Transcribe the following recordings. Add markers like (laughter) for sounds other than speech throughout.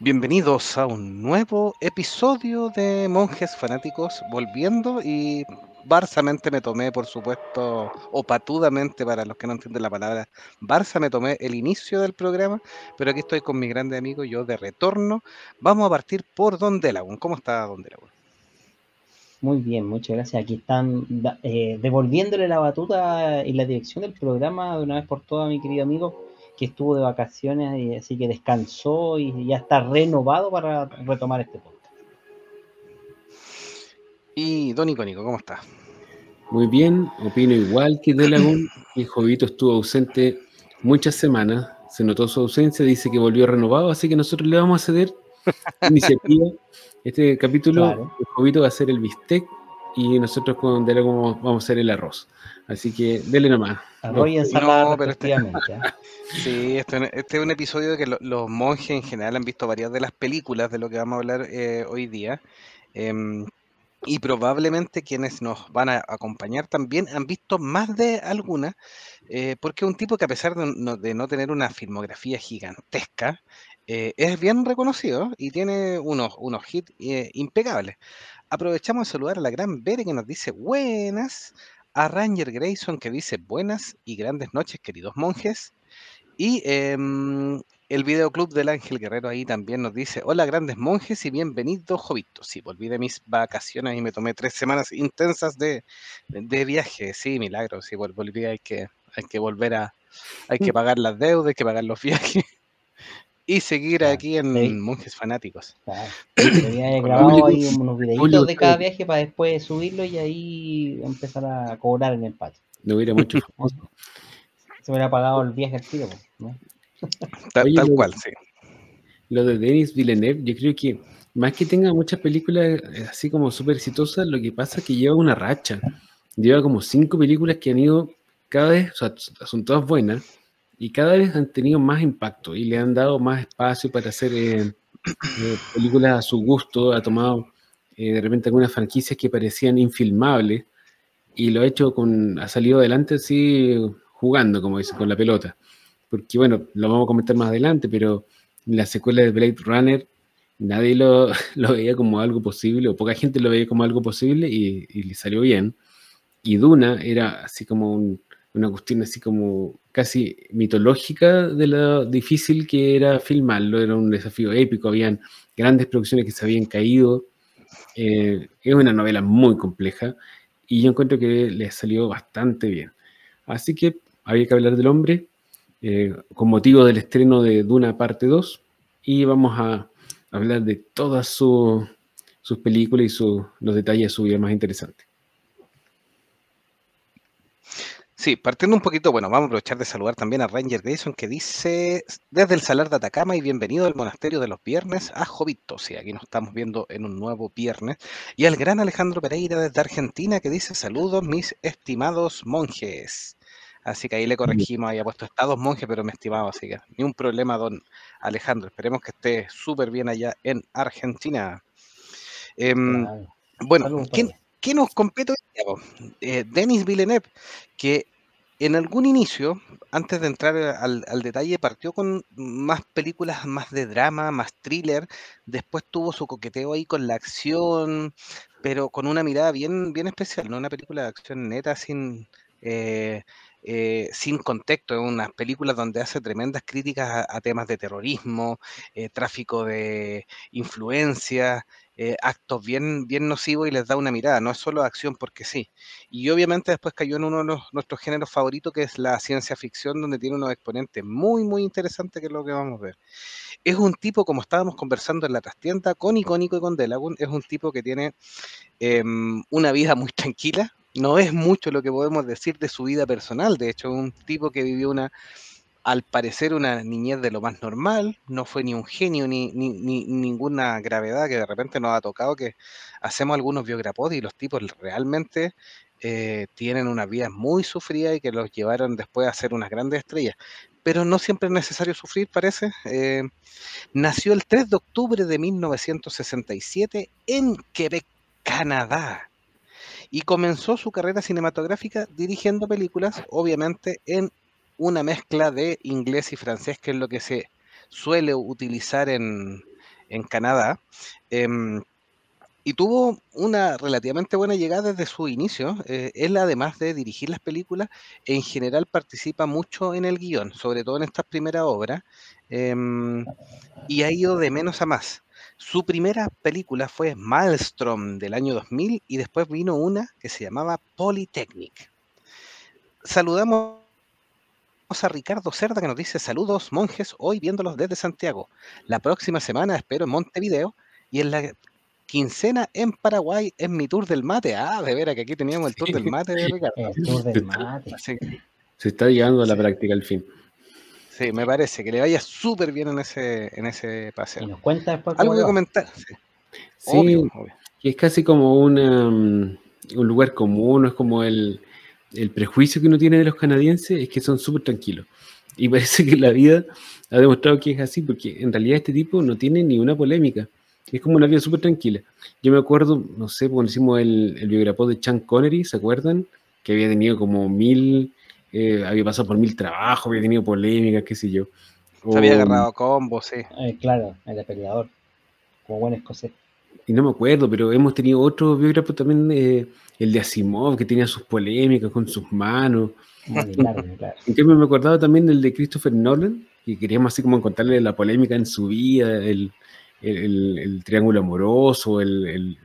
Bienvenidos a un nuevo episodio de Monjes Fanáticos volviendo y barsamente me tomé, por supuesto, o patudamente para los que no entienden la palabra, Barça me tomé el inicio del programa, pero aquí estoy con mi grande amigo, yo de retorno. Vamos a partir por Don Delagun. ¿Cómo está Don Delagun? Muy bien, muchas gracias. Aquí están eh, devolviéndole la batuta y la dirección del programa de una vez por todas, mi querido amigo que estuvo de vacaciones y así que descansó y ya está renovado para retomar este podcast. Y Don Icónico, ¿cómo está? Muy bien, opino igual que Delagún. El (clears throat) Jovito estuvo ausente muchas semanas, se notó su ausencia, dice que volvió renovado, así que nosotros le vamos a ceder iniciativa. (laughs) Este capítulo, el Jovito va a ser el bistec y nosotros con Delagún vamos a hacer el arroz. Así que dele nomás. Arroz y ensalada, no, pero este, ¿eh? (laughs) Sí, este, este, es un episodio de que los monjes en general han visto varias de las películas de lo que vamos a hablar eh, hoy día. Em, y probablemente quienes nos van a acompañar también han visto más de alguna, eh, porque es un tipo que a pesar de no, tener una filmografía gigantesca, es bien reconocido y tiene unos, unos hits impecables. Aprovechamos de saludar a la gran Bere que nos dice buenas, a Ranger Grayson que dice buenas y grandes noches, queridos monjes. Y em, el videoclub del Ángel Guerrero ahí también nos dice, hola grandes monjes y bienvenidos jovitos. Sí, volví de mis vacaciones y me tomé tres semanas intensas de, viaje. Sí, milagro, sí, volví, hay que, hay que volver a, hay que mm. pagar las deudas, hay que pagar los (laughs) viajes y seguir aquí en Monjes Fanáticos. Claro. Había grabado ahí unos videitos de cada viaje para después subirlo y ahí empezar a cobrar en el patio. No hubiera (laughs) mucho Se hubiera pagado el viaje al tiro, ¿no? Tal, cual, sí. Lo de Denis Villeneuve, yo creo que más que tenga muchas películas eh, así como súper exitosas, lo que pasa es que lleva una racha. Lleva como cinco películas que han ido cada vez, o sea, son todas buenas, y cada vez han tenido más impacto y le han dado más espacio para hacer eh, eh, películas a su gusto. Ha tomado eh, de repente algunas franquicias que parecían infilmables y lo ha hecho con, ha salido adelante así jugando, como dice, con la pelota. Porque bueno, lo vamos a comentar más adelante, pero la secuela de Blade Runner nadie lo, (laughs) lo veía como algo posible, o poca gente lo veía como algo posible y, y le salió bien. Y Duna era así como un, una cuestión así como casi mitológica de lo difícil que era filmarlo, era un desafío épico, habían grandes producciones que se habían caído, eh, es una novela muy compleja y yo encuentro que le salió bastante bien. Así que había que hablar del hombre eh, con motivo del estreno de Duna parte 2 y vamos a hablar de todas sus películas y los detalles de su vida más interesantes. Sí, partiendo un poquito, bueno, vamos a aprovechar de saludar también a Ranger Grayson que dice desde el Salar de Atacama y bienvenido al Monasterio de los Viernes a Jovito. Sí, aquí nos estamos viendo en un nuevo viernes. Y al gran Alejandro Pereira desde Argentina que dice saludos mis estimados monjes. Así que ahí le corregimos, había puesto estados monjes, pero me estimaba, así que ni un problema, don Alejandro. Esperemos que esté súper bien allá en Argentina. Em, bueno, ¿quién, ¿qué nos compete eh, Denis Villeneuve, que en algún inicio, antes de entrar al, detalle, partió con más películas más de drama, más thriller. Después tuvo su coqueteo ahí con la acción, pero con una mirada bien, bien especial, ¿no? Una película de acción neta sin, eh, eh, sin contexto, unas películas donde hace tremendas críticas a, temas de terrorismo, eh, tráfico de influencia, eh, actos bien, bien nocivos y les da una mirada, no es solo acción porque sí. Y obviamente después cayó en uno de nuestros géneros favoritos, que es la ciencia ficción, donde tiene unos exponentes muy, muy interesantes, que es lo que vamos a ver. Es un tipo, como estábamos conversando en la trastienda, con Icónico y con Delagun, es un tipo que tiene em, una vida muy tranquila, no es mucho lo que podemos decir de su vida personal. De hecho, un tipo que vivió una, al parecer, una niñez de lo más normal. No fue ni un genio ni, ni, ninguna gravedad que de repente nos ha tocado que hacemos algunos biograpodes y los tipos realmente eh, tienen una vida muy sufrida y que los llevaron después a ser unas grandes estrellas. Pero no siempre es necesario sufrir, parece. Eh, nació el 3 de octubre de 1967 en Quebec, Canadá y comenzó su carrera cinematográfica dirigiendo películas, obviamente en una mezcla de inglés y francés, que es lo que se suele utilizar en, en Canadá. Em, y tuvo una relativamente buena llegada desde su inicio. Eh, él, además de dirigir las películas, en general participa mucho en el guion, sobre todo en estas primeras obras, em, y ha ido de menos a más. Su primera película fue Maelstrom del año 2000 y después vino una que se llamaba Polytechnic. Saludamos a Ricardo Cerda que nos dice saludos monjes, hoy viéndolos desde Santiago. La próxima semana espero en Montevideo y en la quincena en Paraguay es mi tour del mate. Ah, de veras que aquí teníamos el tour del mate de Ricardo. El tour del mate. Se está llegando a la práctica al fin. Sí, me parece que le vaya súper bien en ese, en ese paseo. Y nos cuenta después. Algo que comentar. Sí, sí que es casi como una, mm, un lugar común, es como el, el prejuicio que uno tiene de los canadienses, es que son súper tranquilos. Y parece que la vida ha demostrado que es así, porque en realidad este tipo no tiene ni una polémica. Es como una vida súper tranquila. Yo me acuerdo, no sé, cuando hicimos el, el biografía de Chan Connery, ¿se acuerdan? Que había tenido como mil, eh, había pasado por mil trabajos, había tenido polémicas, qué sé yo. Se había agarrado combo, sí. Eh, claro, el peleador, como buen escocés. Y no me acuerdo, pero hemos tenido otro biógrafo también, eh, el de Asimov, que tenía sus polémicas con sus manos. claro, (laughs) claro. En cambio, me acordaba también del de Christopher Nolan, que queríamos así como contarle la polémica en su vida, el, el, triángulo amoroso, el,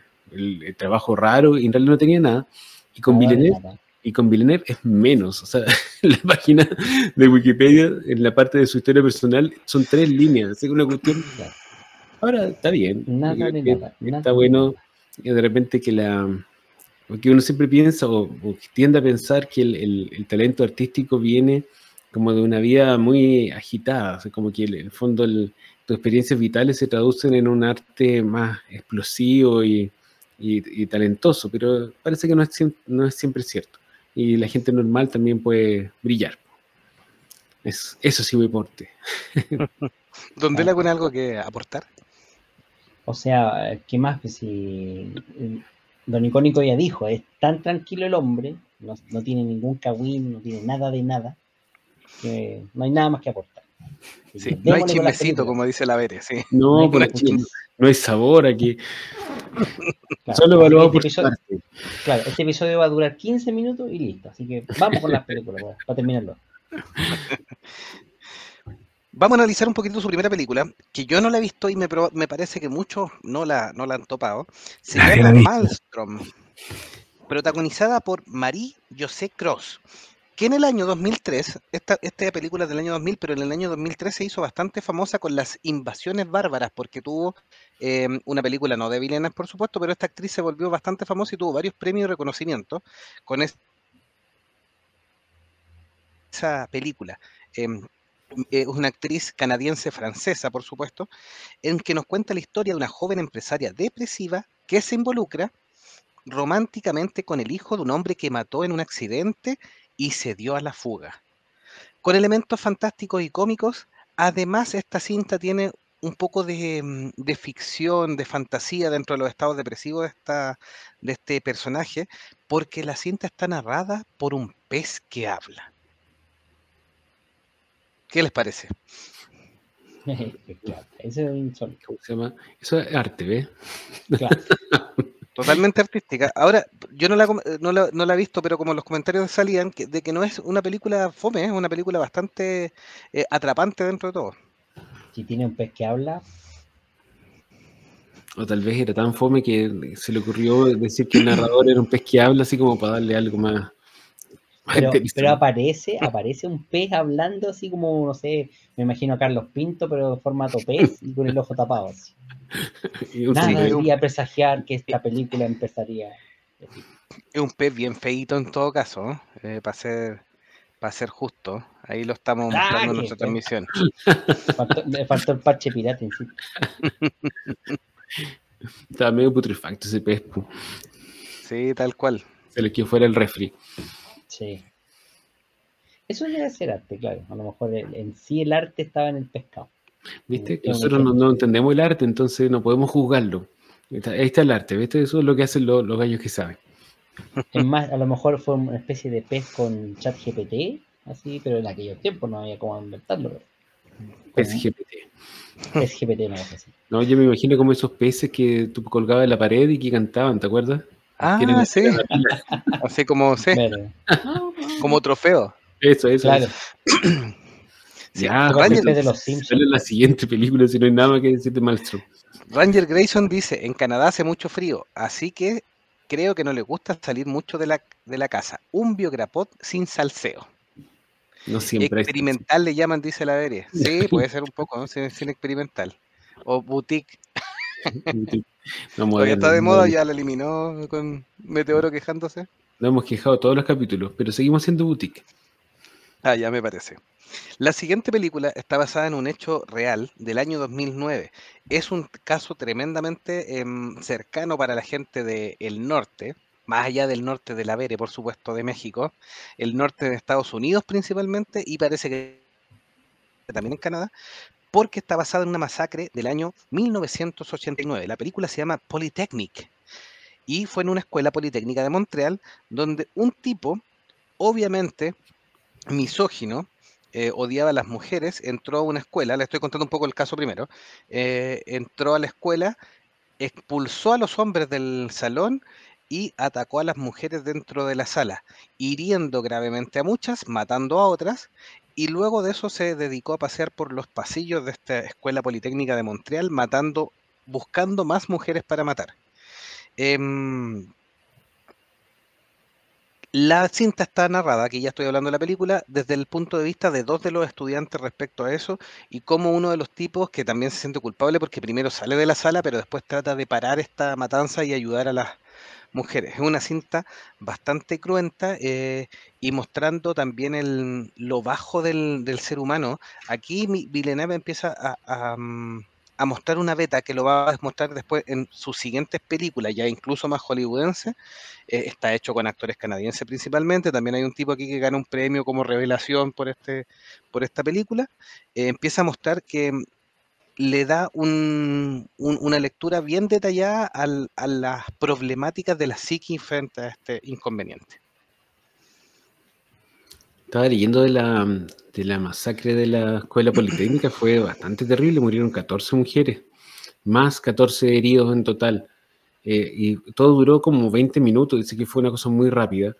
trabajo raro, y en realidad no tenía nada. Y con Villeneuve, y con Villeneuve es menos. O sea, (laughs) la página de Wikipedia, en la parte de su historia personal, son tres líneas. Es una cuestión. Ahora está bien. Nada de nada, está bueno de repente que la. Porque uno siempre piensa o, tiende a pensar que el, talento artístico viene como de una vida muy agitada, como que en el fondo el, tus experiencias vitales se traducen en un arte más explosivo y, talentoso, pero parece que no es, no es siempre cierto. Y la gente normal también puede brillar. Es, eso sí me importe. (laughs) ¿Don Dela con algo que aportar? O sea, ¿qué más? Pues si Don Icónico ya dijo, es tan tranquilo el hombre, no, no tiene ningún cagüín, no tiene nada de nada, que no hay nada más que aportar. no hay chismecito, como dice la Vere, sí. No, no, hay, no hay sabor aquí. Solo evaluado este por episodio, Claro, este episodio va a durar 15 minutos y listo. Así que vamos con las (laughs) películas para, terminarlo. Vamos a analizar un poquito su primera película, que yo no la he visto y me, me parece que muchos no la, no la han topado. Se llama Malmstrom, protagonizada por Marie José Cross que en el año 2003, esta, esta película es del año 2000, pero en el año 2003 se hizo bastante famosa con las invasiones bárbaras, porque tuvo em, una película, no de vilenas por supuesto, pero esta actriz se volvió bastante famosa y tuvo varios premios y reconocimientos con esa película. Em, es una actriz canadiense-francesa, por supuesto, en que nos cuenta la historia de una joven empresaria depresiva que se involucra románticamente con el hijo de un hombre que mató en un accidente y se dio a la fuga. Con elementos fantásticos y cómicos, además esta cinta tiene un poco de, mm, ficción, de fantasía dentro de los estados depresivos de, esta, de este personaje, porque la cinta está narrada por un pez que habla. ¿Qué les parece? Eso es, Eso es arte, ¿ves? Claro. (laughs) Totalmente artística. Ahora, yo no la, no, la, no la he visto, pero como los comentarios salían, de que no es una película fome, es una película bastante eh, atrapante dentro de todo. Si tiene un pez que habla. O tal vez era tan fome que se le ocurrió decir que el narrador era un pez que habla, así como para darle algo más. Pero, aparece, aparece un pez hablando así como, no sé, me imagino a Carlos Pinto, pero en formato pez y con el ojo tapado. Así. (laughs) Nada debería presagiar que esta película empezaría. Es un pez bien feito en todo caso, eh, para ser para ser justo. Ahí lo estamos ah, mostrando en nuestra transmisión. (laughs) me faltó el parche pirata en sí. Estaba medio putrefacto ese pez. Sí, tal cual. Se le que fuera el refri. Sí. Eso debe ser arte, claro. A lo mejor en sí el arte estaba en el pescado. ¿Viste? Nosotros no, entendemos el arte, entonces no podemos juzgarlo. Ahí está el arte, ¿viste? Eso es lo que hacen los, gallos que saben. Es más, a lo mejor fue una especie de pez con chat GPT, así, pero en aquellos tiempos no había cómo inventarlo. Pez GPT. SGPT, una cosa así. No, yo me imagino como esos peces que tú colgabas en la pared y que cantaban, ¿te acuerdas? Ah, sí. Así como, (laughs) sí, como trofeo. Eso, eso. claro. eso. (clears throat) Sí, Ya, Ranger, de los. Sale la siguiente película si no hay nada más que decirte Maelstrom. Ranger Grayson dice, en Canadá hace mucho frío, así que creo que no le gusta salir mucho de la, de la casa. Un biograpot sin salseo. No siempre. Experimental le llaman, dice la Veria. Sí, puede ser un poco, ¿no? Sin, sin experimental. O boutique. (laughs) No, Todavía está de moda, ya la eliminó con Meteoro quejándose. Nos hemos quejado todos los capítulos, pero seguimos siendo boutique. Ah, ya me parece. La siguiente película está basada en un hecho real del año 2009. Es un caso tremendamente em, cercano para la gente del norte, más allá del norte de la Vere, por supuesto, de México, el norte de Estados Unidos principalmente, y parece que también en Canadá, porque está basada en una masacre del año 1989. La película se llama Polytechnic y fue en una escuela politécnica de Montreal donde un tipo, obviamente misógino, eh, odiaba a las mujeres, entró a una escuela, le estoy contando un poco el caso primero, eh, entró a la escuela, expulsó a los hombres del salón y atacó a las mujeres dentro de la sala, hiriendo gravemente a muchas, matando a otras, y luego de eso se dedicó a pasear por los pasillos de esta escuela politécnica de Montreal, matando, buscando más mujeres para matar. Em, la cinta está narrada, aquí ya estoy hablando de la película, desde el punto de vista de dos de los estudiantes respecto a eso y cómo uno de los tipos que también se siente culpable porque primero sale de la sala pero después trata de parar esta matanza y ayudar a las mujeres. Es una cinta bastante cruenta eh, y mostrando también el, lo bajo del, del ser humano. Aquí Villeneuve empieza a, a, mm, a mostrar una beta que lo va a mostrar después en sus siguientes películas, ya incluso más hollywoodense. Eh, está hecho con actores canadienses principalmente. También hay un tipo aquí que gana un premio como revelación por, este, por esta película. Eh, empieza a mostrar que mm, le da un- un- una lectura bien detallada al- a las problemáticas de la psique frente a este inconveniente. Estaba leyendo de la, de la masacre de la escuela politécnica, fue bastante terrible, murieron 14 mujeres, más 14 heridos en total. Eh, y todo duró como 20 minutos, dice que fue una cosa muy rápida.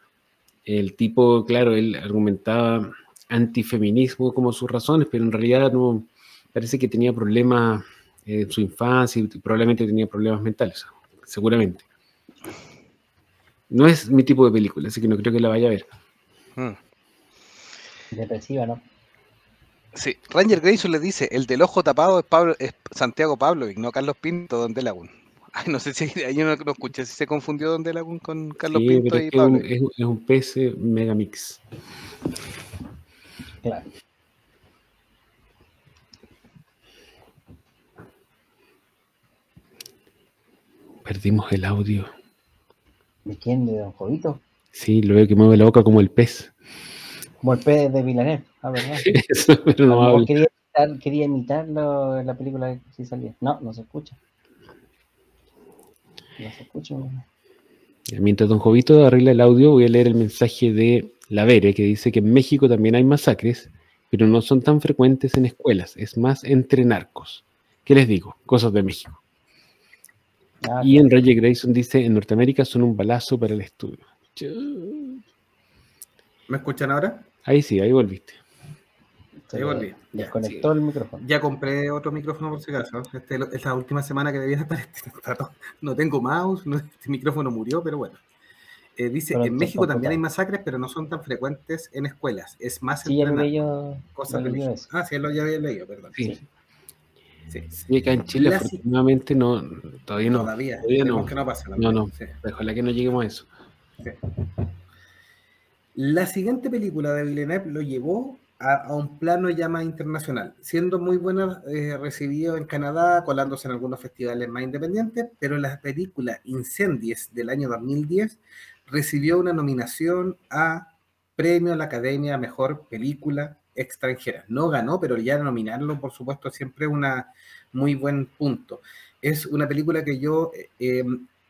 El tipo, claro, él argumentaba antifeminismo como sus razones, pero en realidad no, parece que tenía problemas eh, en su infancia y probablemente tenía problemas mentales, seguramente. No es mi tipo de película, así que no creo que la vaya a ver. Mm. Depresiva, ¿no? Sí, Ranger Grayson le dice, el del ojo tapado es, Pablo, es Santiago Pablo y no Carlos Pinto, Don Delagún. (laughs) Ay, no sé si ahí yo no, no escuché si se confundió Don Delagún con Carlos Sí, Pinto y es, que es un, Pablo. es, es un PC megamix. Claro. Perdimos el audio. ¿De quién? ¿De Don Jovito? Sí, lo veo que mueve la boca como el pez. Como el pez de Villeneuve, ah, ¿verdad? (laughs) Eso, pero no habla. quería imitar, quería imitarlo en la película si salía. No, no se escucha. No se escucha. Mientras Don Jovito arregla el audio, voy a leer el mensaje de La Vere, que dice que en México también hay masacres, pero no son tan frecuentes en escuelas, es más entre narcos. ¿Qué les digo? Cosas de México. Ah, Y en Roger Grayson dice, en Norteamérica son un balazo para el estudio. ¿Me escuchan ahora? Ahí sí, ahí volviste. se Ahí volví. Ya, Desconectó el micrófono. Ya compré otro micrófono por si acaso. Este, lo- es la última semana que debía (laughs) estar este. No tengo mouse, no- este micrófono murió, pero bueno. Eh, dice, Pero en México también hay masacres, pero no son tan frecuentes en escuelas. Es más Sí, yo. cosas religiosas. Ah, sí, lo ya había leído, perdón. Sí. Sí. Sí. Sí, acá en Chile, afortunadamente, no, todavía no. Todavía. no. que no pase. la No, no. sí. Ojalá que no lleguemos a eso. La siguiente película de Villeneuve lo llevó a, a un plano ya más internacional, siendo muy buena eh, recibido en Canadá, colándose en algunos festivales más independientes, pero la película Incendies del año 2010 recibió una nominación a Premio a la Academia a Mejor Película Extranjera. No ganó, pero ya nominarlo, por supuesto, siempre es un muy buen punto. Es una película que yo eh, eh,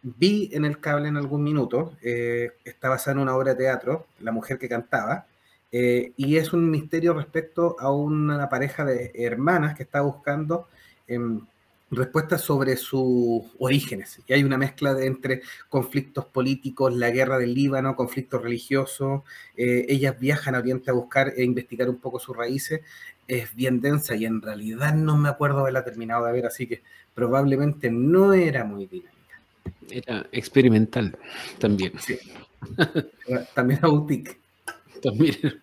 vi en el cable en algún minuto. eh, está basada en una obra de teatro, La mujer que cantaba, y es un misterio respecto a una pareja de hermanas que está buscando em, respuestas sobre sus orígenes. Y hay una mezcla de, entre conflictos políticos, la guerra del Líbano, conflictos religiosos. Eh, ellas viajan a Oriente a buscar e investigar un poco sus raíces. Es bien densa y en realidad no me acuerdo de haberla terminado de ver, así que probablemente no era muy dinámica. Era experimental también. Sí. (laughs) también a boutique. También.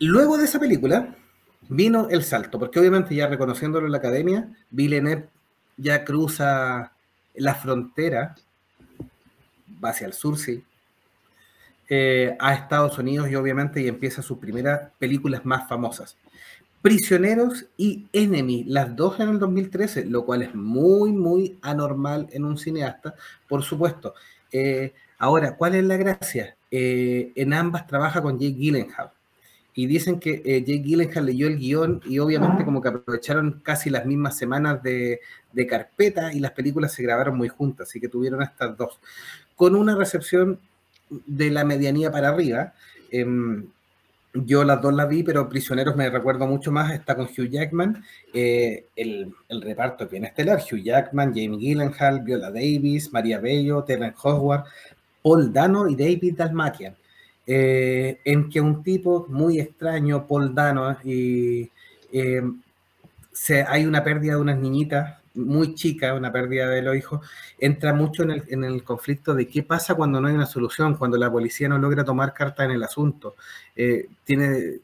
Luego de esa película, vino el salto, porque obviamente ya reconociéndolo en la academia, Villeneuve ya cruza la frontera, va hacia el sur, sí, eh, a Estados Unidos y obviamente y empieza sus primeras películas más famosas. Prisioneros y Enemy, las dos en el 2013, lo cual es muy, muy anormal en un cineasta, por supuesto. Eh, ahora, ¿cuál es la gracia? Eh, en ambas trabaja con Jake Gyllenhaal y dicen que eh, Jake Gyllenhaal leyó el guion y obviamente como que aprovecharon casi las mismas semanas de, carpeta y las películas se grabaron muy juntas, así que tuvieron estas dos, con una recepción de la medianía para arriba. Em, yo las dos las vi, pero Prisioneros me recuerdo mucho más, está con Hugh Jackman, eh, el, el, reparto bien estelar, Hugh Jackman, Jamie Gyllenhaal, Viola Davis, María Bello, Terence Howard, Paul Dano y David Dalmatian. Eh, en que un tipo muy extraño, Paul Dano, y eh, se, hay una pérdida de unas niñitas muy chicas, una pérdida de los hijos, entra mucho en el, en el, conflicto de qué pasa cuando no hay una solución, cuando la policía no logra tomar carta en el asunto. Eh, tiene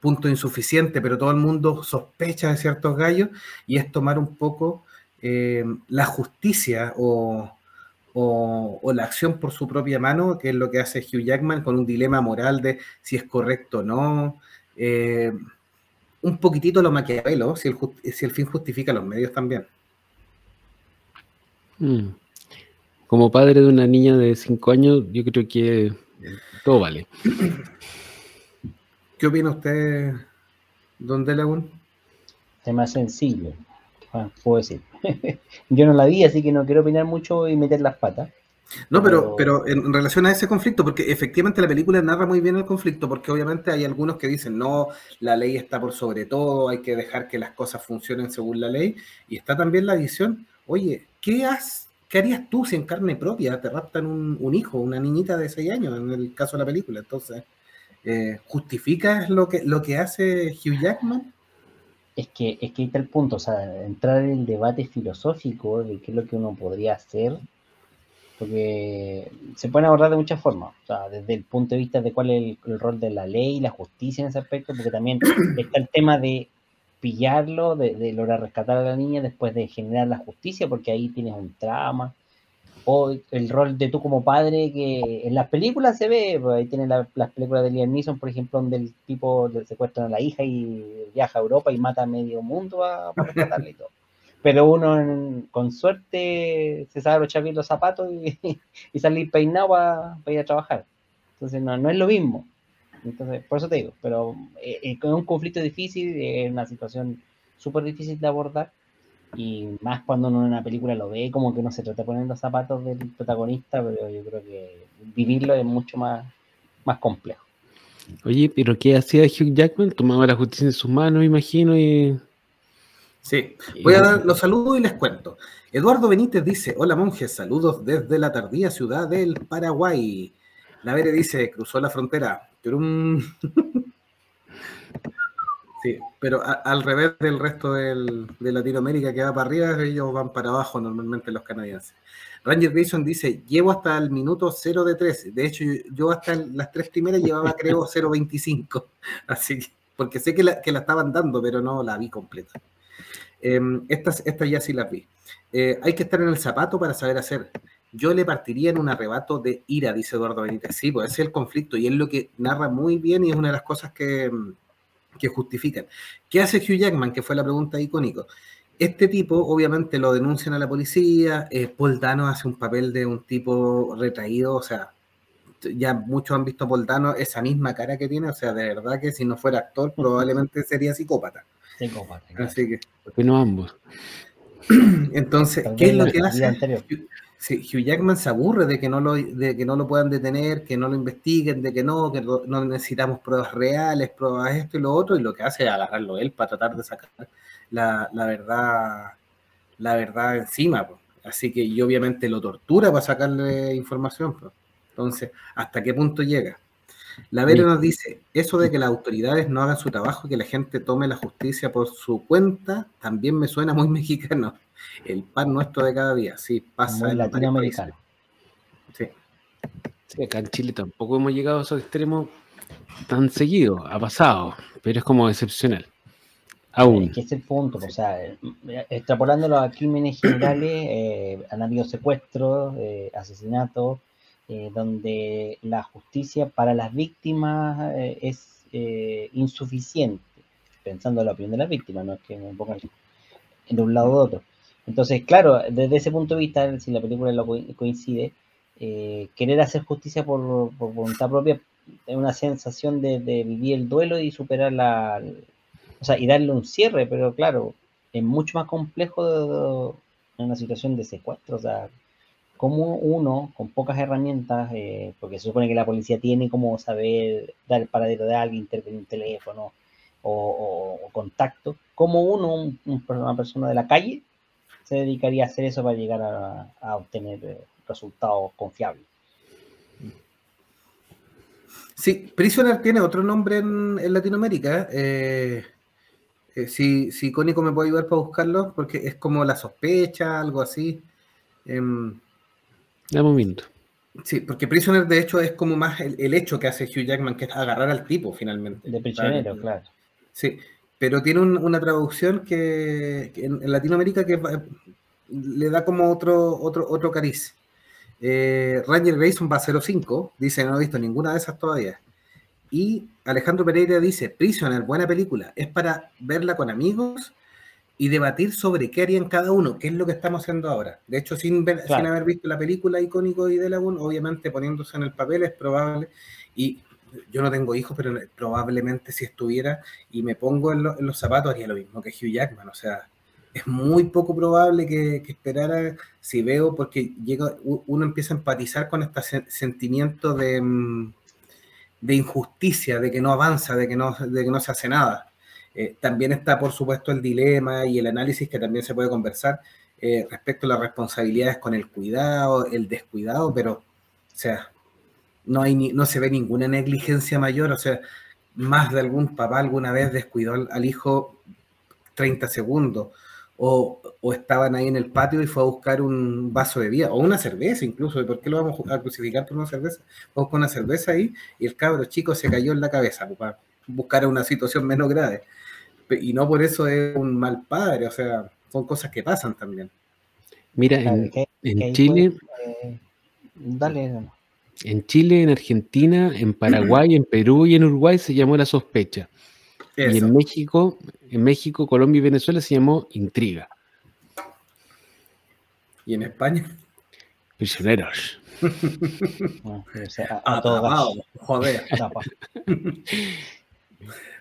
punto insuficiente, pero todo el mundo sospecha de ciertos gallos y es tomar un poco la justicia o, o, la acción por su propia mano, que es lo que hace Hugh Jackman con un dilema moral de si es correcto o no. Eh, un poquitito lo maquiavelo, si el, si el fin justifica los medios también. Mm. Como padre de una niña de 5 años, yo creo que todo vale. (clears throat) ¿Qué opina usted, don Delagún? Tema sencillo, ah, puedo decir. (laughs) Yo no la vi, así que no quiero opinar mucho y meter las patas. No, pero, pero en relación a ese conflicto, porque efectivamente la película narra muy bien el conflicto, porque obviamente hay algunos que dicen, no, la ley está por sobre todo, hay que dejar que las cosas funcionen según la ley, y está también la visión, oye, ¿qué, has, qué harías tú si en carne propia te raptan un, hijo, una niñita de 6 años, en el caso de la película? Entonces, eh, ¿justificas lo que, lo que hace Hugh Jackman? Es que, es que ahí está el punto, o sea, entrar en el debate filosófico de qué es lo que uno podría hacer, porque se pueden abordar de muchas formas, o sea, desde el punto de vista de cuál es el, rol de la ley, la justicia en ese aspecto, porque también (coughs) está el tema de pillarlo, de, de, lograr rescatar a la niña después de generar la justicia, porque ahí tienes un trama, o el rol de tú como padre que en las películas se ve, pues ahí tienen las películas de Liam Neeson, por ejemplo, donde el tipo le secuestra a la hija y viaja a Europa y mata a medio mundo a, para rescatarle y todo. Pero uno con suerte se sabe echar bien los zapatos y, (laughs) y salir peinado para, ir a trabajar. Entonces no, no es lo mismo. Entonces, por eso te digo, pero eh, eh con un conflicto difícil, es una situación súper difícil de abordar y más cuando uno en una película lo ve, como que uno se trata de poner los zapatos del protagonista, pero yo creo que vivirlo es mucho más, más complejo. Oye, pero ¿qué hacía Hugh Jackman? Tomaba la justicia en sus manos, imagino, y... Sí, voy a dar los saludos y les cuento. Eduardo Benítez dice, hola monjes, saludos desde la tardía ciudad del Paraguay. La Vere dice, cruzó la frontera. (laughs) Sí, pero al revés del resto del, de Latinoamérica que va para arriba, ellos van para abajo normalmente los canadienses. Ranger Grayson dice, llevo hasta el minuto 0 de 3. De hecho, yo, hasta las tres primeras llevaba (laughs) creo 0.25. Así que, porque sé que la, que la, estaban dando, pero no la vi completa. Em, estas, estas ya sí las vi. Eh, hay que estar en el zapato para saber hacer. Yo le partiría en un arrebato de ira, dice Eduardo Benítez. Sí, pues ese es el conflicto y es lo que narra muy bien y es una de las cosas que que justifican. ¿Qué hace Hugh Jackman? Que fue la pregunta icónica. Este tipo, obviamente, lo denuncian a la policía. Eh, Paul Dano hace un papel de un tipo retraído, o sea, ya muchos han visto a Paul Dano, esa misma cara que tiene, o sea, de verdad que si no fuera actor, probablemente sería psicópata. Psicópata. Así que. ¿Por qué no ambos? (clears throat) Entonces, ¿qué es lo que hace? Sí, Hugh Jackman se aburre de que, no lo, de que no lo puedan detener, que no lo investiguen, de que no, que no necesitamos pruebas reales, pruebas esto y lo otro, y lo que hace es agarrarlo él para tratar de sacar la, la verdad la verdad encima. Así que, y obviamente lo tortura para sacarle información. Entonces, ¿hasta qué punto llega? La Vera Sí. nos dice, eso de que las autoridades no hagan su trabajo y que la gente tome la justicia por su cuenta, también me suena muy (laughs) mexicano. El pan nuestro de cada día, sí, pasa Muy en latinoamericano. Sí. Sí, acá en Chile tampoco hemos llegado a esos extremos tan seguido, ha pasado, pero es como excepcional. Aún. Que es el punto, o sea, extrapolándolo a crímenes generales, eh, han habido secuestros, eh, asesinatos, eh, donde la justicia para las víctimas eh, es eh, insuficiente, pensando en la opinión de las víctimas, no es que me pongan de un lado u otro. Entonces, claro, desde ese punto de vista, si la película lo co- coincide, eh, querer hacer justicia por, por voluntad propia es una sensación de, de vivir el duelo y superar la, o sea, y darle un cierre, pero claro, es mucho más complejo en una situación de secuestro, o sea, como uno con pocas herramientas, eh, porque se supone que la policía tiene como saber dar el paradero de alguien, intervenir un teléfono o, o- o contacto, como uno, un- un- una persona de la calle, se dedicaría a hacer eso para llegar a, a obtener eh, resultados confiables. Sí, Prisoner tiene otro nombre en, en Latinoamérica. eh, eh, si, si Cónico me puede ayudar para buscarlo, porque es como la sospecha, algo así. Em, Dame un minuto. sí, porque Prisoner de hecho es como más el, el hecho que hace Hugh Jackman, que es agarrar al tipo finalmente. De prisionero, claro. Sí, pero tiene un- una traducción que, que en, en Latinoamérica que va- le da como otro, otro, otro cariz. Eh, Ranger Grayson va a 05, dice no he visto ninguna de esas todavía. Y Alejandro Pereira dice, Prisoner, buena película, es para verla con amigos y debatir sobre qué harían cada uno, qué es lo que estamos haciendo ahora. De hecho, sin, ver- Claro. sin haber visto la película icónico de Lagoon, obviamente poniéndose en el papel es probable, y yo no tengo hijos, pero probablemente si estuviera y me pongo en, lo- los zapatos haría lo mismo que Hugh Jackman, o sea, es muy poco probable que, esperara si veo, porque llega, uno empieza a empatizar con este sen- sentimiento de, mm, de injusticia, de que no avanza, de que no, de que no se hace nada. Eh, también está, por supuesto, el dilema y el análisis que también se puede conversar eh, respecto a las responsabilidades con el cuidado, el descuidado, pero, o sea, no, hay ni- no se ve ninguna negligencia mayor, o sea, más de algún papá alguna vez descuidó al, al hijo 30 segundos, o, o estaban ahí en el patio y fue a buscar un vaso de vía, o una cerveza incluso, ¿y por qué lo vamos a crucificar por una cerveza? Vamos con una cerveza ahí y el cabro chico se cayó en la cabeza pues, para buscar una situación menos grave. Y no por eso es un mal padre, o sea, son cosas que pasan también. Mira, en, en Chile, puede, eh, dale, en Chile, en Argentina, en Paraguay, en Perú y en Uruguay se llamó La Sospecha. Y en México, en México, Colombia y Venezuela se llamó Intriga. Y en España, Prisioneros. (laughs) no, a, a todo atrapado, gas. joder, (laughs)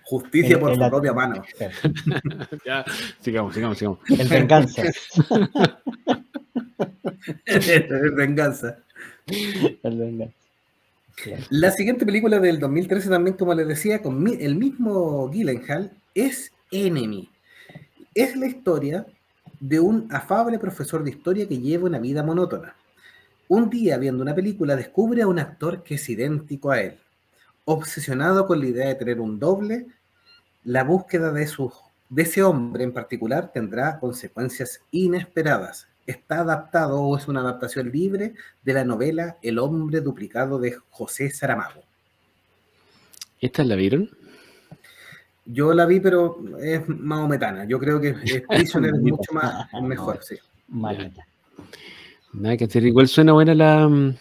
justicia El- por el su propia mano. (laughs) Ya, sigamos, sigamos, sigamos. El venganza. Venganza. El venganza. (laughs) La siguiente película del 2013 también, como les decía, con el mismo Gyllenhaal, es Enemy. Es la historia de un afable profesor de historia que lleva una vida monótona. Un día, viendo una película, descubre a un actor que es idéntico a él. Obsesionado con la idea de tener un doble, la búsqueda de, su, de ese hombre en particular tendrá consecuencias inesperadas. Está adaptado o es una adaptación libre de la novela El hombre duplicado de José Saramago. ¿Esta la vieron? Yo la vi, pero es maometana. Yo creo que (laughs) Prisoner es mucho más mejor, sí. Nada que hacer. Igual suena buena la, mm,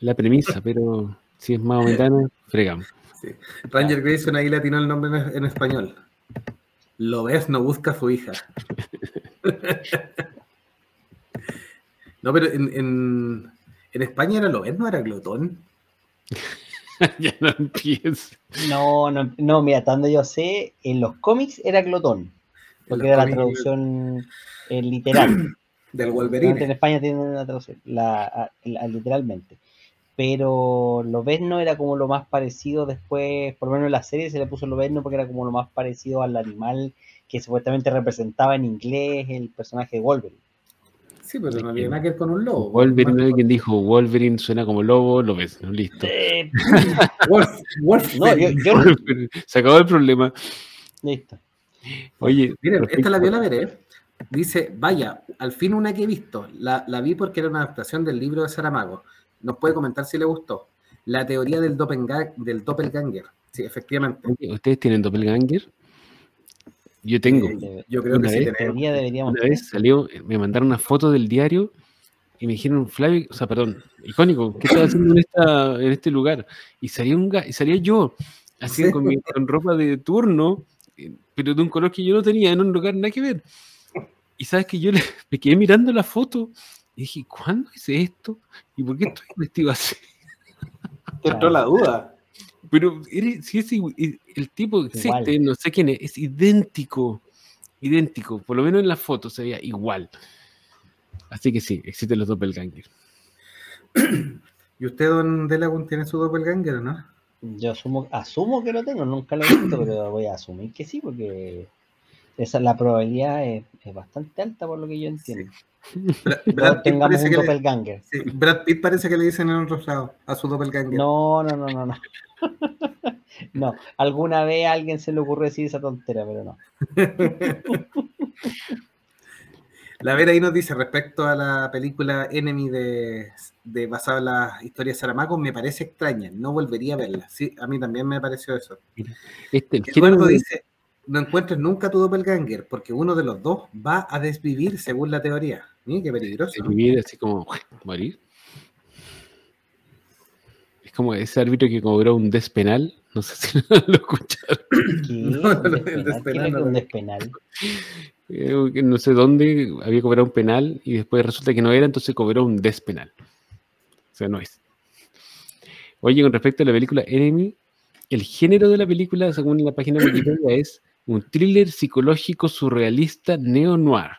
la premisa, (laughs) pero si es más aumentana, fregamos. sí. Ranger Grayson ahí le atinó el nombre en, en español. Lo ves, no busca a su hija. (laughs) no, pero en, en, en España era lo ves, no era glotón. (laughs) ya no empiezo. No, no, no, mira, donde yo sé, en los cómics era glotón, porque era la traducción eh, literal. (clears throat) Del Solamente En Wolverine. España tienen una traducción, la, a- la- literalmente. Pero Lobezno era como lo más parecido después, por lo menos en la serie se le puso Lobezno porque era como lo más parecido al animal que supuestamente representaba en inglés el personaje de Wolverine. Sí, pero no tiene nada que ver con un lobo. Wolverine, alguien dijo Wolverine suena como lobo, lo ves, ¿no? (laughs) listo. Eh, (laughs) Wolf, Wolf. no, yo, yo- Wolverine. Se acabó el problema. listo. Oye, Miren, esta la vio la veré. Dice, vaya, al fin una que he visto. La, la vi porque era una adaptación del libro de Saramago. Nos puede comentar si le gustó. La teoría del, del doppelganger. Sí, efectivamente. ¿Ustedes tienen doppelganger? Yo tengo. Eh, yo creo Una que sí vez, tenemos. teoría deberíamos Una vez salió, me mandaron una foto del diario y me dijeron, Flavio, o sea, perdón, icónico, ¿qué estás haciendo en, esta, en este lugar? Y salía, un y salía yo, así Sí. con, mi- con ropa de turno, eh, pero de un color que yo no tenía, en un lugar nada que ver. Y sabes que yo le- me quedé mirando la foto y dije, ¿cuándo hice esto? ¿Y por qué estoy vestido así? Te entró la duda. Pero eres- si es el tipo existe, Igual. no sé quién es, es idéntico, idéntico, por lo menos en la foto se veía igual. Así que sí, existen los doppelganger. (clears throat) ¿Y usted, don Delagun, tiene su doppelganger o no? Yo asumo, asumo que lo tengo, nunca lo he visto, (clears throat) pero voy a asumir que sí, porque esa, la probabilidad es, es bastante alta por lo que yo entiendo. Todos (laughs) Brad, Pitt tengamos parece un que le, doppelganger. sí, Brad Pitt parece que le dicen en otro lado a su doppelganger. No, no, no, no, no. (laughs) No, alguna vez a alguien se le ocurre decir esa tontera, pero no. (laughs) La Vera ahí nos dice respecto a la película Enemy de, de basada en la historia de Saramago, me parece extraña, no volvería a verla. Sí, a mí también me pareció eso. Este, el género Eduardo dice, no encuentres nunca tu doppelganger, porque uno de los dos va a desvivir según la teoría. Qué peligroso. de ¿no? vivir así como morir. Es como ese árbitro que cobró un despenal. No sé si (laughs) lo escucharon. ¿Qué? (laughs) No, no, ¿Un el despenal? despenal ¿Qué es no un despenal? Eh, no sé dónde había cobrado un penal y después resulta que no era, entonces cobró un despenal. O sea, no es. Oye, con respecto a la película Enemy, el género de la película, según la página de Wikipedia, es un thriller psicológico surrealista neo-noir.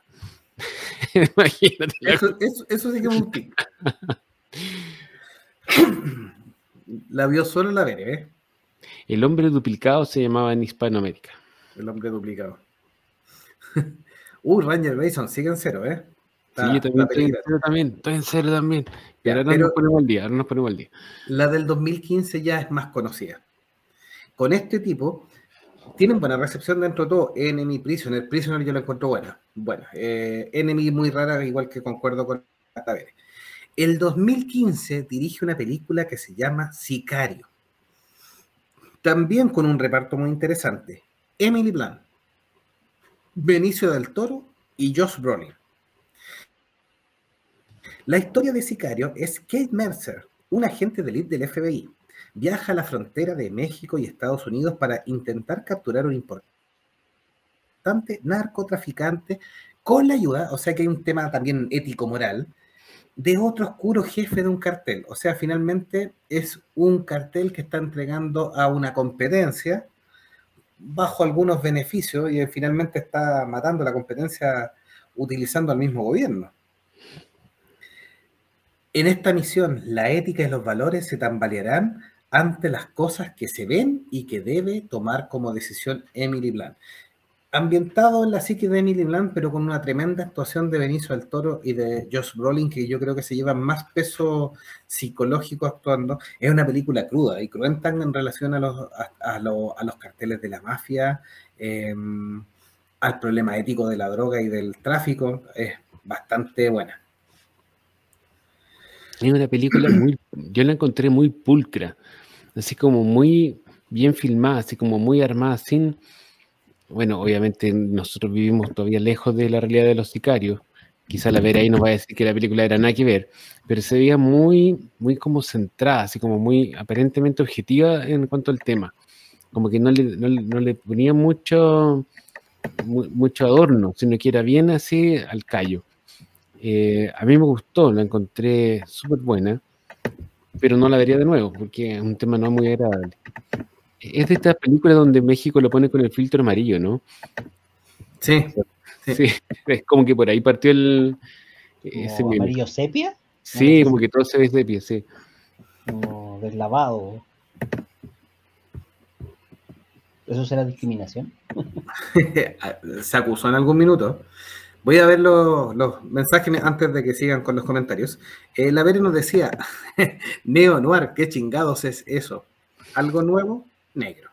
(laughs) Imagínate. Eso, eso, eso sí que es un tic. La vio solo la Vera, ¿eh? El hombre duplicado se llamaba en Hispanoamérica. El hombre duplicado. (laughs) Uh, Ranger Mason, sigue en cero, ¿eh? Está- sí, yo también estoy en serio también. Estoy en serio también. Y ahora pero- nos ponemos al día. Ahora nos ponemos al día. La del 2015 ya es más conocida. Con este tipo, tienen buena recepción dentro de todo. Enemy, Prisoner. Prisoner yo la encuentro buena. Bueno, eh, Enemy muy rara, igual que concuerdo con Ataveres. El 2015 dirige una película que se llama Sicario. También con un reparto muy interesante. Emily Blunt, Benicio del Toro y Josh Brolin. La historia de Sicario es Kate Mercer, un agente de élite del FBI. Viaja a la frontera de México y Estados Unidos para intentar capturar un importante narcotraficante con la ayuda, o sea que hay un tema también ético-moral, de otro oscuro jefe de un cartel. O sea, finalmente es un cartel que está entregando a una competencia bajo algunos beneficios y finalmente está matando la competencia utilizando al mismo gobierno. En esta misión, la ética y los valores se tambalearán ante las cosas que se ven y que debe tomar como decisión Emily Blunt. Ambientado en la psique de Emily Blunt, pero con una tremenda actuación de Benicio del Toro y de Josh Brolin, que yo creo que se llevan más peso psicológico actuando. Es una película cruda y cruenta en relación a los, a, a lo- a los carteles de la mafia, eh, al problema ético de la droga y del tráfico. Es bastante buena. Es una película (clears throat) muy, yo la encontré muy pulcra, así como muy bien filmada, así como muy armada, sin, bueno, obviamente nosotros vivimos todavía lejos de la realidad de los sicarios, quizá la ver ahí nos va a decir que la película era nada que ver, pero se veía muy, muy como centrada, así como muy aparentemente objetiva en cuanto al tema, como que no le, no, le- no le ponía mucho, mu- mucho adorno, sino que era bien así al callo. Eh, a mí me gustó, la encontré súper buena, pero no la vería de nuevo porque es un tema no muy agradable. Es de estas películas donde México lo pone con el filtro amarillo, ¿no? Sí, Sí. Sí, (laughs) es como que por ahí partió el, Ese meme. amarillo sepia, Sí, como que todo se ve sepia, sí. como deslavado. ¿Eso será discriminación? (laughs) Se acusó en algún minuto. Voy a ver los, los mensajes antes de que sigan con los comentarios. Eh, la Vere nos decía, (laughs) Neo Noir, ¿qué chingados es eso? ¿Algo nuevo? Negro.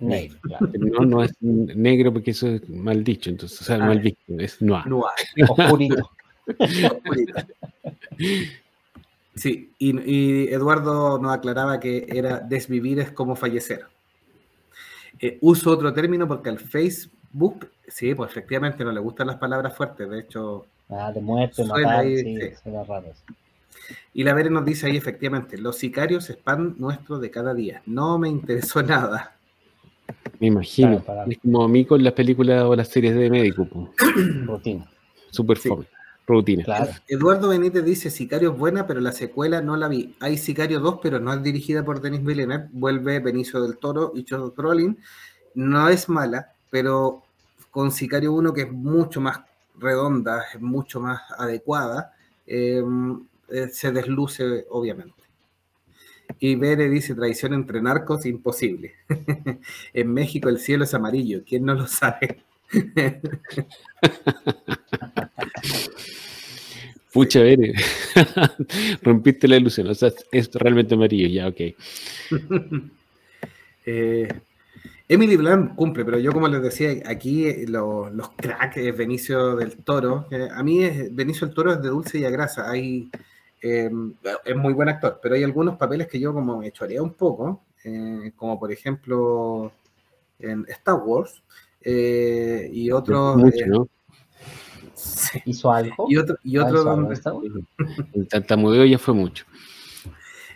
Negro, claro. No, no es negro porque eso es mal dicho, entonces, o sea, Ah. mal visto, es noir. Noir. (laughs) Oscurito. Oscurita. Sí, y, y Eduardo nos aclaraba que era desvivir es como fallecer. Eh, uso otro término porque al Sí, pues efectivamente no le gustan las palabras fuertes, de hecho, Ah, de muerte, matar, ahí, sí, y la Vere nos dice ahí efectivamente, los sicarios es pan nuestro de cada día. No me interesó (laughs) nada. Me imagino. Claro, para- Es como a mí con las películas o las series de médico. (clears throat) Rutina. super Sí. fome, rutina. Claro. Eduardo Benítez dice, Sicario es buena, pero la secuela no la vi. Hay Sicario 2, pero no es dirigida por Denis Villeneuve. Vuelve Benicio del Toro y Joe Brolin. No es mala, pero con Sicario 1, que es mucho más redonda, es mucho más adecuada, eh, eh, se desluce, obviamente. Y Bere dice, traición entre narcos, imposible. (laughs) en México el cielo es amarillo, ¿quién no lo sabe? (laughs) Pucha, ver, (laughs) rompiste la ilusión, o sea, es realmente amarillo, ya, ok. Eh, Emily Blunt cumple, pero yo como les decía, aquí eh, lo- los cracks es Benicio del Toro. a mí es, Benicio del Toro es de dulce y a grasa. Hay, eh, es muy buen actor, pero hay algunos papeles que yo como me chorea un poco, eh, como por ejemplo en Star Wars eh, y otros... Mucho, eh, ¿no? (laughs) sí, ¿Hizo algo? y otro, y otro ¿hizo algo donde? El tartamudeo ya fue mucho.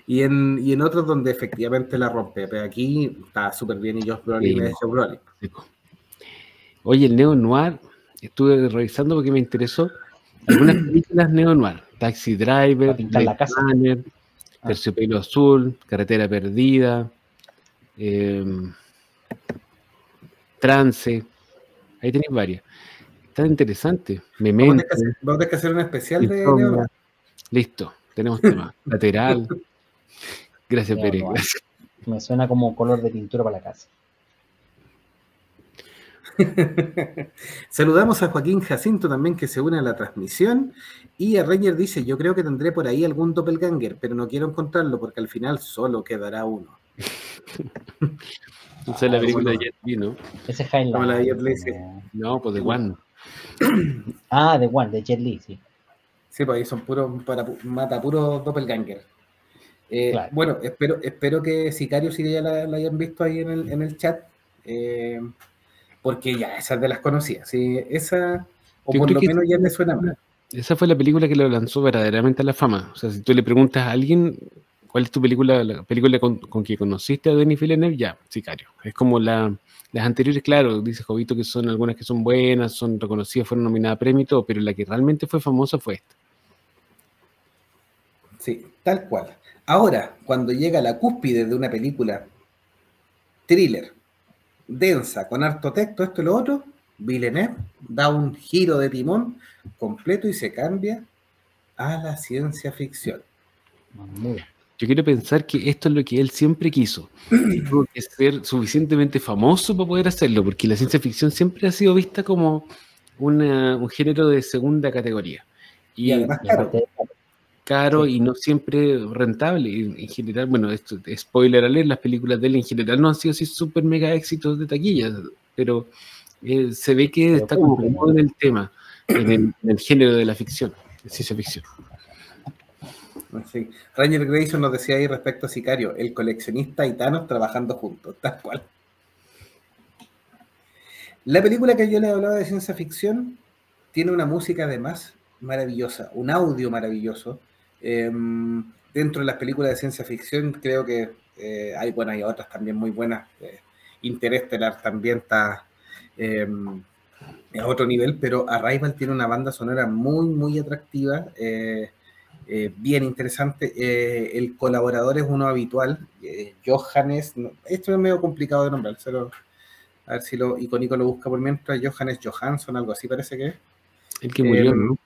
Y en, y en otros donde efectivamente la rompe, pero aquí está súper bien y Josh Brolin Sí. es Josh Brolin. Oye, el Neo Noir, estuve revisando porque me interesó. Algunas (clears throat) películas Neo Noir, Taxi Driver, la casa. Runner, Ah. Terciopelo Azul, Carretera Perdida, eh, Trance, ahí tenéis varias. Está interesante. Hacer- vamos a tener que hacer un especial de. Neo Noir. Listo, tenemos tema. Lateral. (laughs) Gracias, Pérez. Noir. gracias. (laughs) Me suena como color de pintura para la casa. (laughs) Saludamos a Joaquín Jacinto también que se une a la transmisión. Y a Ranger dice, yo creo que tendré por ahí algún doppelganger, pero no quiero encontrarlo porque al final solo quedará uno. (laughs) Esa es la Ah, película de bueno. Jet Li, ¿no? Ese es Highlander. Como la de Jet Li, sí. No, pues de One. Ah, de One, de Jet Li, sí. Sí, pues ahí son puros, para, mata puros doppelganger. Eh, Claro. Bueno, espero, espero que Sicario sí ya la, la hayan visto ahí en el, en el chat, eh, porque ya esas de las conocía. Sí, esa, o Yo por lo menos ya me suena más. Esa fue la película que lo lanzó verdaderamente a la fama. O sea, si tú le preguntas a alguien cuál es tu película, la película con, con que conociste a Denis Villeneuve, ya, Sicario. Es como la, las anteriores, claro, dice Jovito que son algunas que son buenas, son reconocidas, fueron nominadas a premio y todo, pero la que realmente fue famosa fue esta. Sí, tal cual. Ahora, cuando llega a la cúspide de una película thriller, densa, con harto texto, esto y lo otro, Villeneuve da un giro de timón completo y se cambia a la ciencia ficción. Yo quiero pensar que esto es lo que él siempre quiso. (clears throat) Tuvo que ser suficientemente famoso para poder hacerlo, porque la ciencia ficción siempre ha sido vista como una- un género de segunda categoría. Y además, claro, caro y no siempre rentable. En general, bueno, esto spoiler alert, las películas de él en general no han sido así súper mega éxitos de taquilla, pero eh, se ve que Pero está cómodo en el tema, en el, en el género de la ficción, de ciencia ficción. sí. Ranger Grayson nos decía ahí respecto a Sicario, el coleccionista y Thanos trabajando juntos, tal cual. La película que yo le hablaba de ciencia ficción tiene una música además maravillosa, un audio maravilloso. Eh, dentro de las películas de ciencia ficción creo que eh, hay, bueno, hay otras también muy buenas. Eh, Interestelar también está a otro nivel, pero Arrival tiene una banda sonora muy, muy atractiva, eh, eh, bien interesante. El colaborador es uno habitual, Johannes, no, esto es medio complicado de nombrar, a ver si lo icónico lo busca por mientras, Johannes Johansson, algo así parece que es. El que murió, Em, ¿no?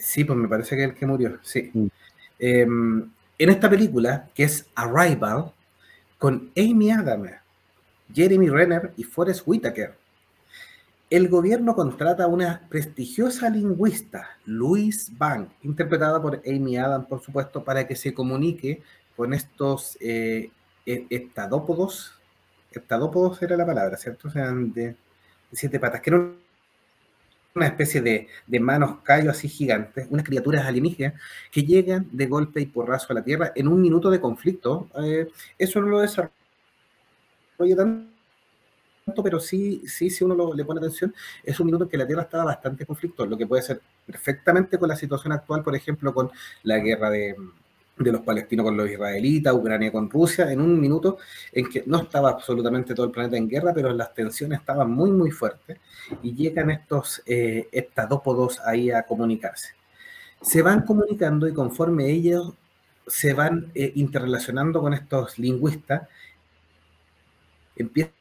Sí, pues me parece que es el que murió, sí. Mm. Em, en esta película, que es Arrival, con Amy Adams, Jeremy Renner y Forrest Whitaker, el gobierno contrata a una prestigiosa lingüista, Louise Bank, interpretada por Amy Adams, por supuesto, para que se comunique con estos eh, e- heptadópodos. Heptadópodos era la palabra, ¿cierto? O sea, de, de siete patas, que eran una especie de, de manos callos así gigantes, unas criaturas alienígenas que llegan de golpe y porrazo a la Tierra en un minuto de conflicto. Eh, eso no lo desarrolla tanto, pero sí, sí, si uno lo- le pone atención, es un minuto en que la Tierra estaba bastante conflicto, lo que puede ser perfectamente con la situación actual, por ejemplo, con la guerra de, de los palestinos con los israelitas, Ucrania con Rusia, en un minuto en que no estaba absolutamente todo el planeta en guerra, pero las tensiones estaban muy, muy fuertes y llegan estos eh, heptadópodos ahí a comunicarse. Se van comunicando y conforme ellos se van eh, interrelacionando con estos lingüistas, empiezan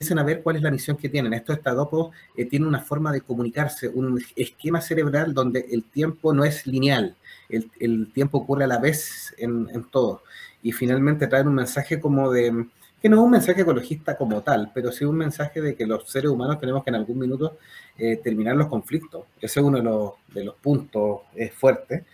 a ver cuál es la misión que tienen. Estos estadópodos eh, tienen una forma de comunicarse, un esquema cerebral donde el tiempo no es lineal, el, el tiempo ocurre a la vez en, en todo. Y finalmente traen un mensaje como de, que no es un mensaje ecologista como tal, pero sí un mensaje de que los seres humanos tenemos que en algún minuto eh, terminar los conflictos. Ese es uno de los, de los puntos eh, fuertes.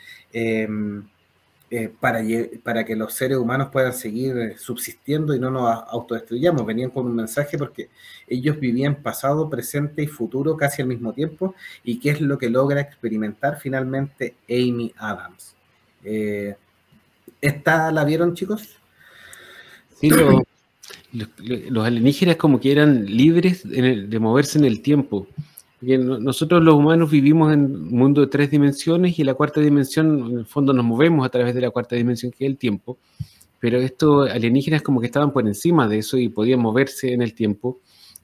Eh, para, que los seres humanos puedan seguir eh, subsistiendo y no nos autodestruyamos. Venían con un mensaje porque ellos vivían pasado, presente y futuro casi al mismo tiempo y qué es lo que logra experimentar finalmente Amy Adams. Eh, ¿Esta la vieron chicos? Sí, lo- los, alienígenas como que eran libres de moverse en el tiempo. No- nosotros los humanos vivimos en un mundo de tres dimensiones y la cuarta dimensión, en el fondo nos movemos a través de la cuarta dimensión que es el tiempo, pero estos alienígenas como que estaban por encima de eso y podían moverse en el tiempo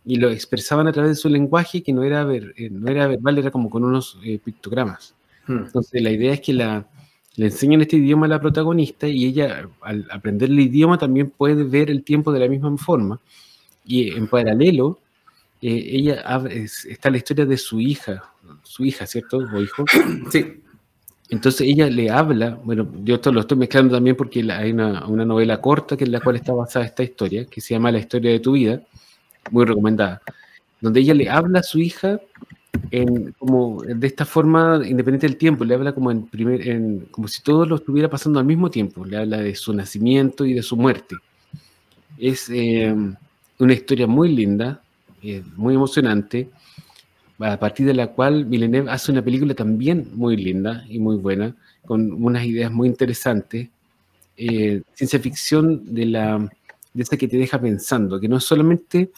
y lo expresaban a través de su lenguaje que no era, ver- eh, no era verbal, era como con unos eh, pictogramas. Hmm. Entonces la idea es que la, le enseñan este idioma a la protagonista y ella al aprender el idioma también puede ver el tiempo de la misma forma. Y en paralelo, eh, ella es- está la historia de su hija, su hija, ¿cierto? O hijo. (clears throat) Sí, Entonces ella le habla, bueno, yo esto lo estoy mezclando también porque hay una, una novela corta que en la cual está basada esta historia, que se llama La historia de tu vida, muy recomendada, donde ella le habla a su hija en, como de esta forma independiente del tiempo, le habla como en primer, en, como si todo lo estuviera pasando al mismo tiempo, le habla de su nacimiento y de su muerte. Es eh, una historia muy linda, eh, muy emocionante, a partir de la cual Villeneuve hace una película también muy linda y muy buena, con unas ideas muy interesantes, eh, ciencia ficción de la de esa que te deja pensando, que no es solamente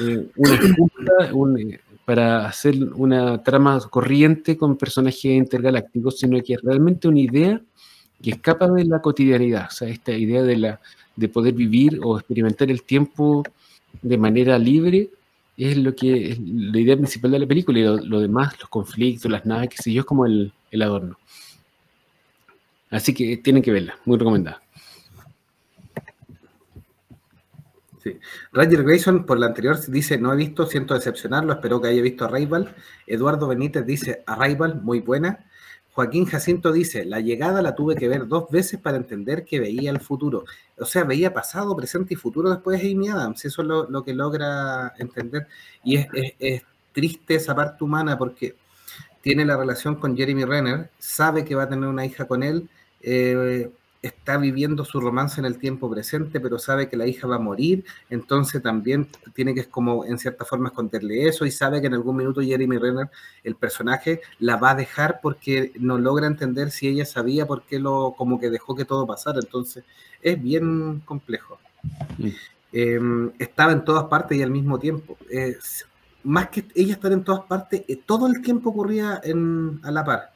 eh, una (clears throat) excusa un, eh, para hacer una trama corriente con personajes intergalácticos, sino que es realmente una idea que escapa de la cotidianidad, o sea, esta idea de, la, de poder vivir o experimentar el tiempo de manera libre es lo que es la idea principal de la película y lo, demás, los conflictos, las naves, qué sé yo, es como el, el adorno. Así que tienen que verla, muy recomendada. Roger Grayson, por la anterior, dice: No he visto, siento decepcionarlo, espero que haya visto Arrival. Eduardo Benítez dice: Arrival, muy buena. Joaquín Jacinto dice: La llegada la tuve que ver dos veces para entender que veía el futuro. O sea, veía pasado, presente y futuro después de Amy Adams. Eso es lo, que logra entender. Y es triste esa parte humana porque tiene la relación con Jeremy Renner, sabe que va a tener una hija con él. eh, está viviendo su romance en el tiempo presente, pero sabe que la hija va a morir, entonces también tiene que como en cierta forma esconderle eso y sabe que en algún minuto Jeremy Renner, el personaje, la va a dejar porque no logra entender si ella sabía por qué lo como que dejó que todo pasara, entonces es bien complejo. Eh, estaba en todas partes y al mismo tiempo. Eh, más que ella estar en todas partes, eh, todo el tiempo ocurría en, a la par.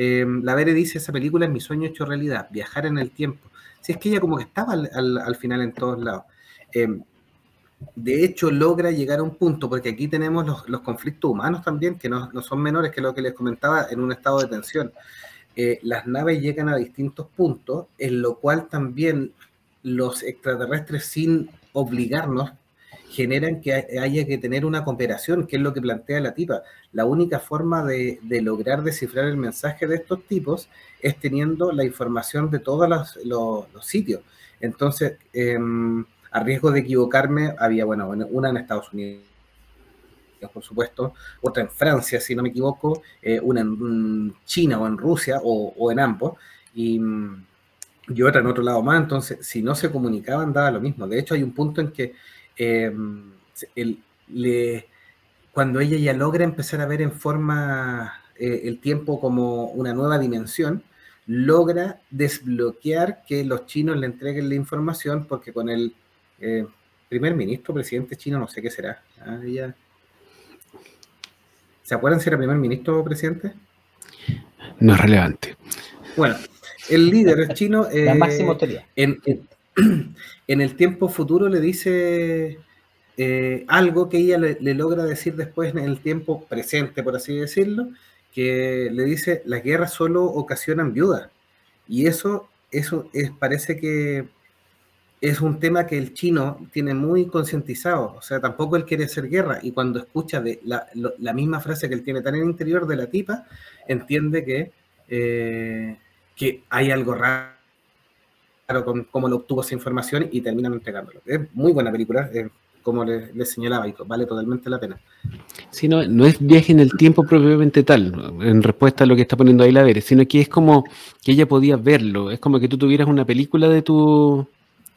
Eh, la Vere dice, esa película es mi sueño hecho realidad, viajar en el tiempo. Si es que ella como que estaba al, al- al final en todos lados. Eh, de hecho, logra llegar a un punto, porque aquí tenemos los, los conflictos humanos también, que no, no son menores que lo que les comentaba en un estado de tensión. Eh, las naves llegan a distintos puntos, en lo cual también los extraterrestres, sin obligarnos, generan que haya que tener una cooperación, que es lo que plantea la tipa. La única forma de, lograr descifrar el mensaje de estos tipos es teniendo la información de todos los, sitios. Entonces, em, a riesgo de equivocarme, había, bueno, una en Estados Unidos, por supuesto, otra en Francia, si no me equivoco, eh, una en China o en Rusia o, en ambos, y, y, otra en otro lado más. Entonces, si no se comunicaban, daba lo mismo. De hecho, hay un punto en que Em, cuando ella ya logra empezar a ver en forma eh, el tiempo como una nueva dimensión, logra desbloquear que los chinos le entreguen la información porque con el eh, primer ministro, presidente chino, no sé qué será. ¿ah? ¿Se acuerdan si era primer ministro o presidente? No es relevante. Bueno, el líder chino... (laughs) la máxima autoridad. en, (clears throat) en el tiempo futuro le dice eh, algo que ella le, logra decir después en el tiempo presente, por así decirlo, que le dice, las guerras solo ocasionan viudas. Y eso, eso es, parece que es un tema que el chino tiene muy concientizado. O sea, tampoco él quiere hacer guerra. Y cuando escucha de la, misma frase que él tiene tan en el interior de la tipa, entiende que, eh, que hay algo raro con cómo lo obtuvo esa información y terminan entregándolo. Es muy buena película, como les le señalaba, y vale totalmente la pena. Sí, no, no es viaje en el tiempo propiamente tal, en respuesta a lo que está poniendo ahí la Veres, sino que es como que ella podía verlo, es como que tú tuvieras una película de tu,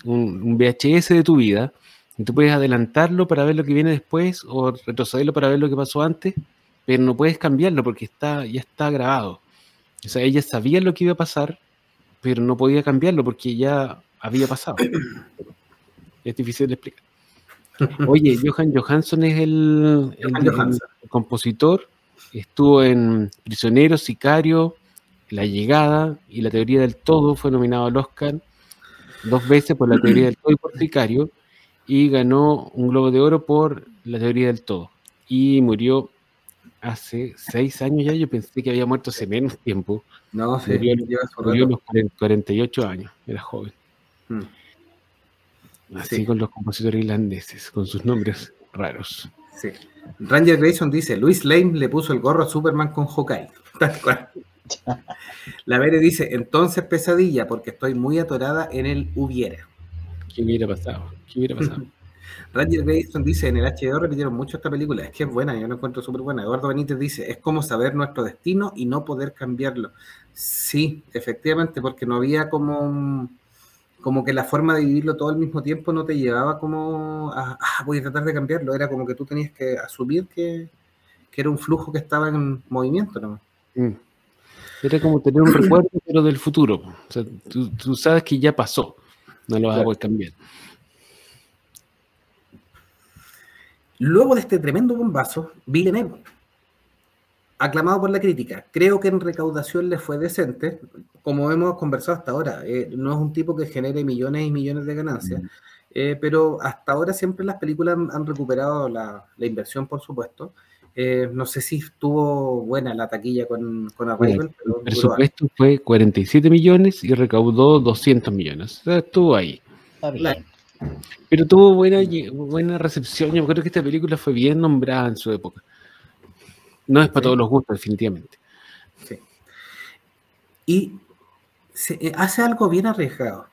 un, VHS de tu vida, y tú puedes adelantarlo para ver lo que viene después o retrocederlo para ver lo que pasó antes, pero no puedes cambiarlo porque está, ya está grabado. O sea, ella sabía lo que iba a pasar, pero no podía cambiarlo porque ya había pasado. (coughs) Es difícil de explicar. Oye, Johan Johansson es el, compositor. Estuvo en Prisionero, Sicario, La Llegada y La Teoría del Todo. Fue nominado al Oscar dos veces por La Teoría del Todo y por Sicario. Y ganó un Globo de Oro por La Teoría del Todo. Y murió hace seis años ya. Yo pensé que había muerto hace menos tiempo. No, sí, murió, a los 48 años, era joven. Hmm. Así con los compositores irlandeses, con sus nombres raros. Sí. Ranger Grayson dice, Luis Lane le puso el gorro a Superman con Hawkeye. (laughs) La Vere dice, entonces pesadilla, porque estoy muy atorada en el hubiera. ¿Qué hubiera pasado? ¿Qué hubiera pasado? (laughs) Ranger Grayson dice, en el HBO repitieron mucho esta película, es que es buena, yo la encuentro súper buena. Eduardo Benítez dice, es como saber nuestro destino y no poder cambiarlo. Sí, efectivamente, porque no había como como que la forma de vivirlo todo al mismo tiempo no te llevaba como a, ah, voy a tratar de cambiarlo, era como que tú tenías que asumir que, era un flujo que estaba en movimiento. ¿no? Mm. Era como tener un recuerdo, pero del futuro. O sea, tú, sabes que ya pasó, no lo vas a poder cambiar. Luego de este tremendo bombazo, Villeneuve aclamado por la crítica. Creo que en recaudación le fue decente, como hemos conversado hasta ahora. Eh, no es un tipo que genere millones y millones de ganancias, eh, pero hasta ahora siempre las películas han, recuperado la, inversión, por supuesto. Eh, no sé si estuvo buena la taquilla con, con Arrival. el presupuesto fue 47 millones y recaudó 200 millones. O sea, estuvo ahí. Pero tuvo buena, buena recepción. Yo creo que esta película fue bien nombrada en su época. No es para todos los gustos, definitivamente. Sí. Y se eh, hace algo bien arriesgado,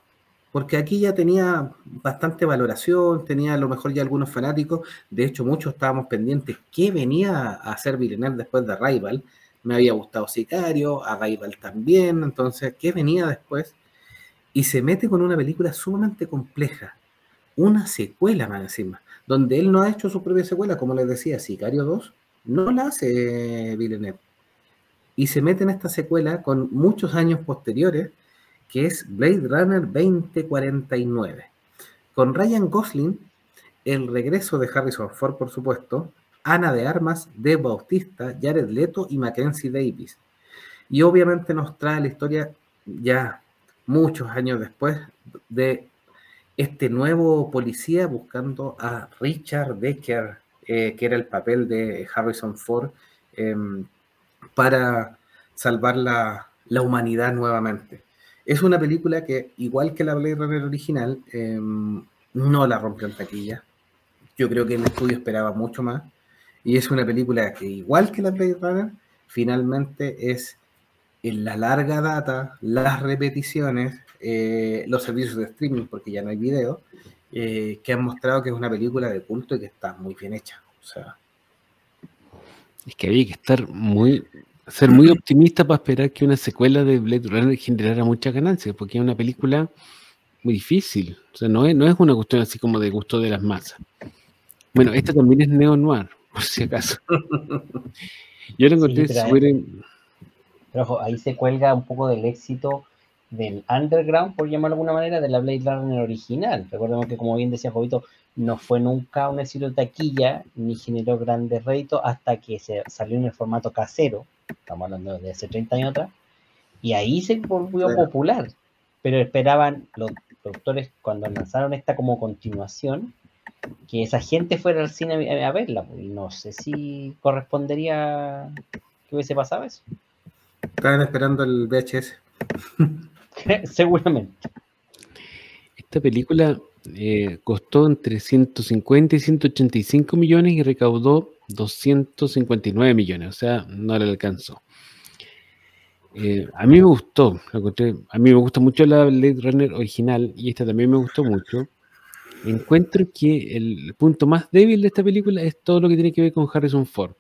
porque aquí ya tenía bastante valoración, tenía a lo mejor ya algunos fanáticos, de hecho muchos estábamos pendientes qué venía a hacer Villeneuve después de Rival, me había gustado Sicario, a Rival también, entonces, ¿qué venía después? Y se mete con una película sumamente compleja, una secuela más encima, donde él no ha hecho su propia secuela, como les decía, Sicario 2, no la hace Villeneuve. Y se mete en esta secuela con muchos años posteriores, que es Blade Runner 2049. Con Ryan Gosling, el regreso de Harrison Ford, por supuesto, Ana de Armas, Dave Bautista, Jared Leto y Mackenzie Davis. Y obviamente nos trae la historia ya muchos años después de este nuevo policía buscando a Richard Decker, eh, que era el papel de Harrison Ford, em, para salvar la, humanidad nuevamente. Es una película que, igual que la Blade Runner original, em, no la rompió en taquilla. Yo creo que el estudio esperaba mucho más. Y es una película que, igual que la Blade Runner, finalmente es en la larga data, las repeticiones, eh, los servicios de streaming, porque ya no hay video, eh, que han mostrado que es una película de culto y que está muy bien hecha. O sea, Es que había que estar muy, ser muy optimista para esperar que una secuela de Blade Runner generara muchas ganancias, porque es una película muy difícil. O sea, no es, no es una cuestión así como de gusto de las masas. Bueno, esta también es neo-noir, (laughs) por si acaso. Yo lo encontré pero ahí- súper en- Pero ojo, ahí se cuelga un poco del éxito del underground, por llamarlo de alguna manera, de la Blade Runner original. Recordemos que, como bien decía Jovito, no fue nunca un éxito de taquilla, ni generó grandes réditos hasta que se salió en el formato casero, estamos hablando de hace 30 años atrás, y ahí se volvió popular. Pero esperaban los productores, cuando lanzaron esta como continuación, que esa gente fuera al cine a, a verla. pues, Y no sé si correspondería que hubiese pasado eso. estaban esperando el VHS. (laughs) (laughs) Seguramente. Esta película eh, costó entre 150 y 185 millones y recaudó 259 millones, o sea, no le alcanzó. Eh, a mí me gustó, a mí me gusta mucho la Blade Runner original y esta también me gustó mucho. Encuentro que el punto más débil de esta película es todo lo que tiene que ver con Harrison Ford.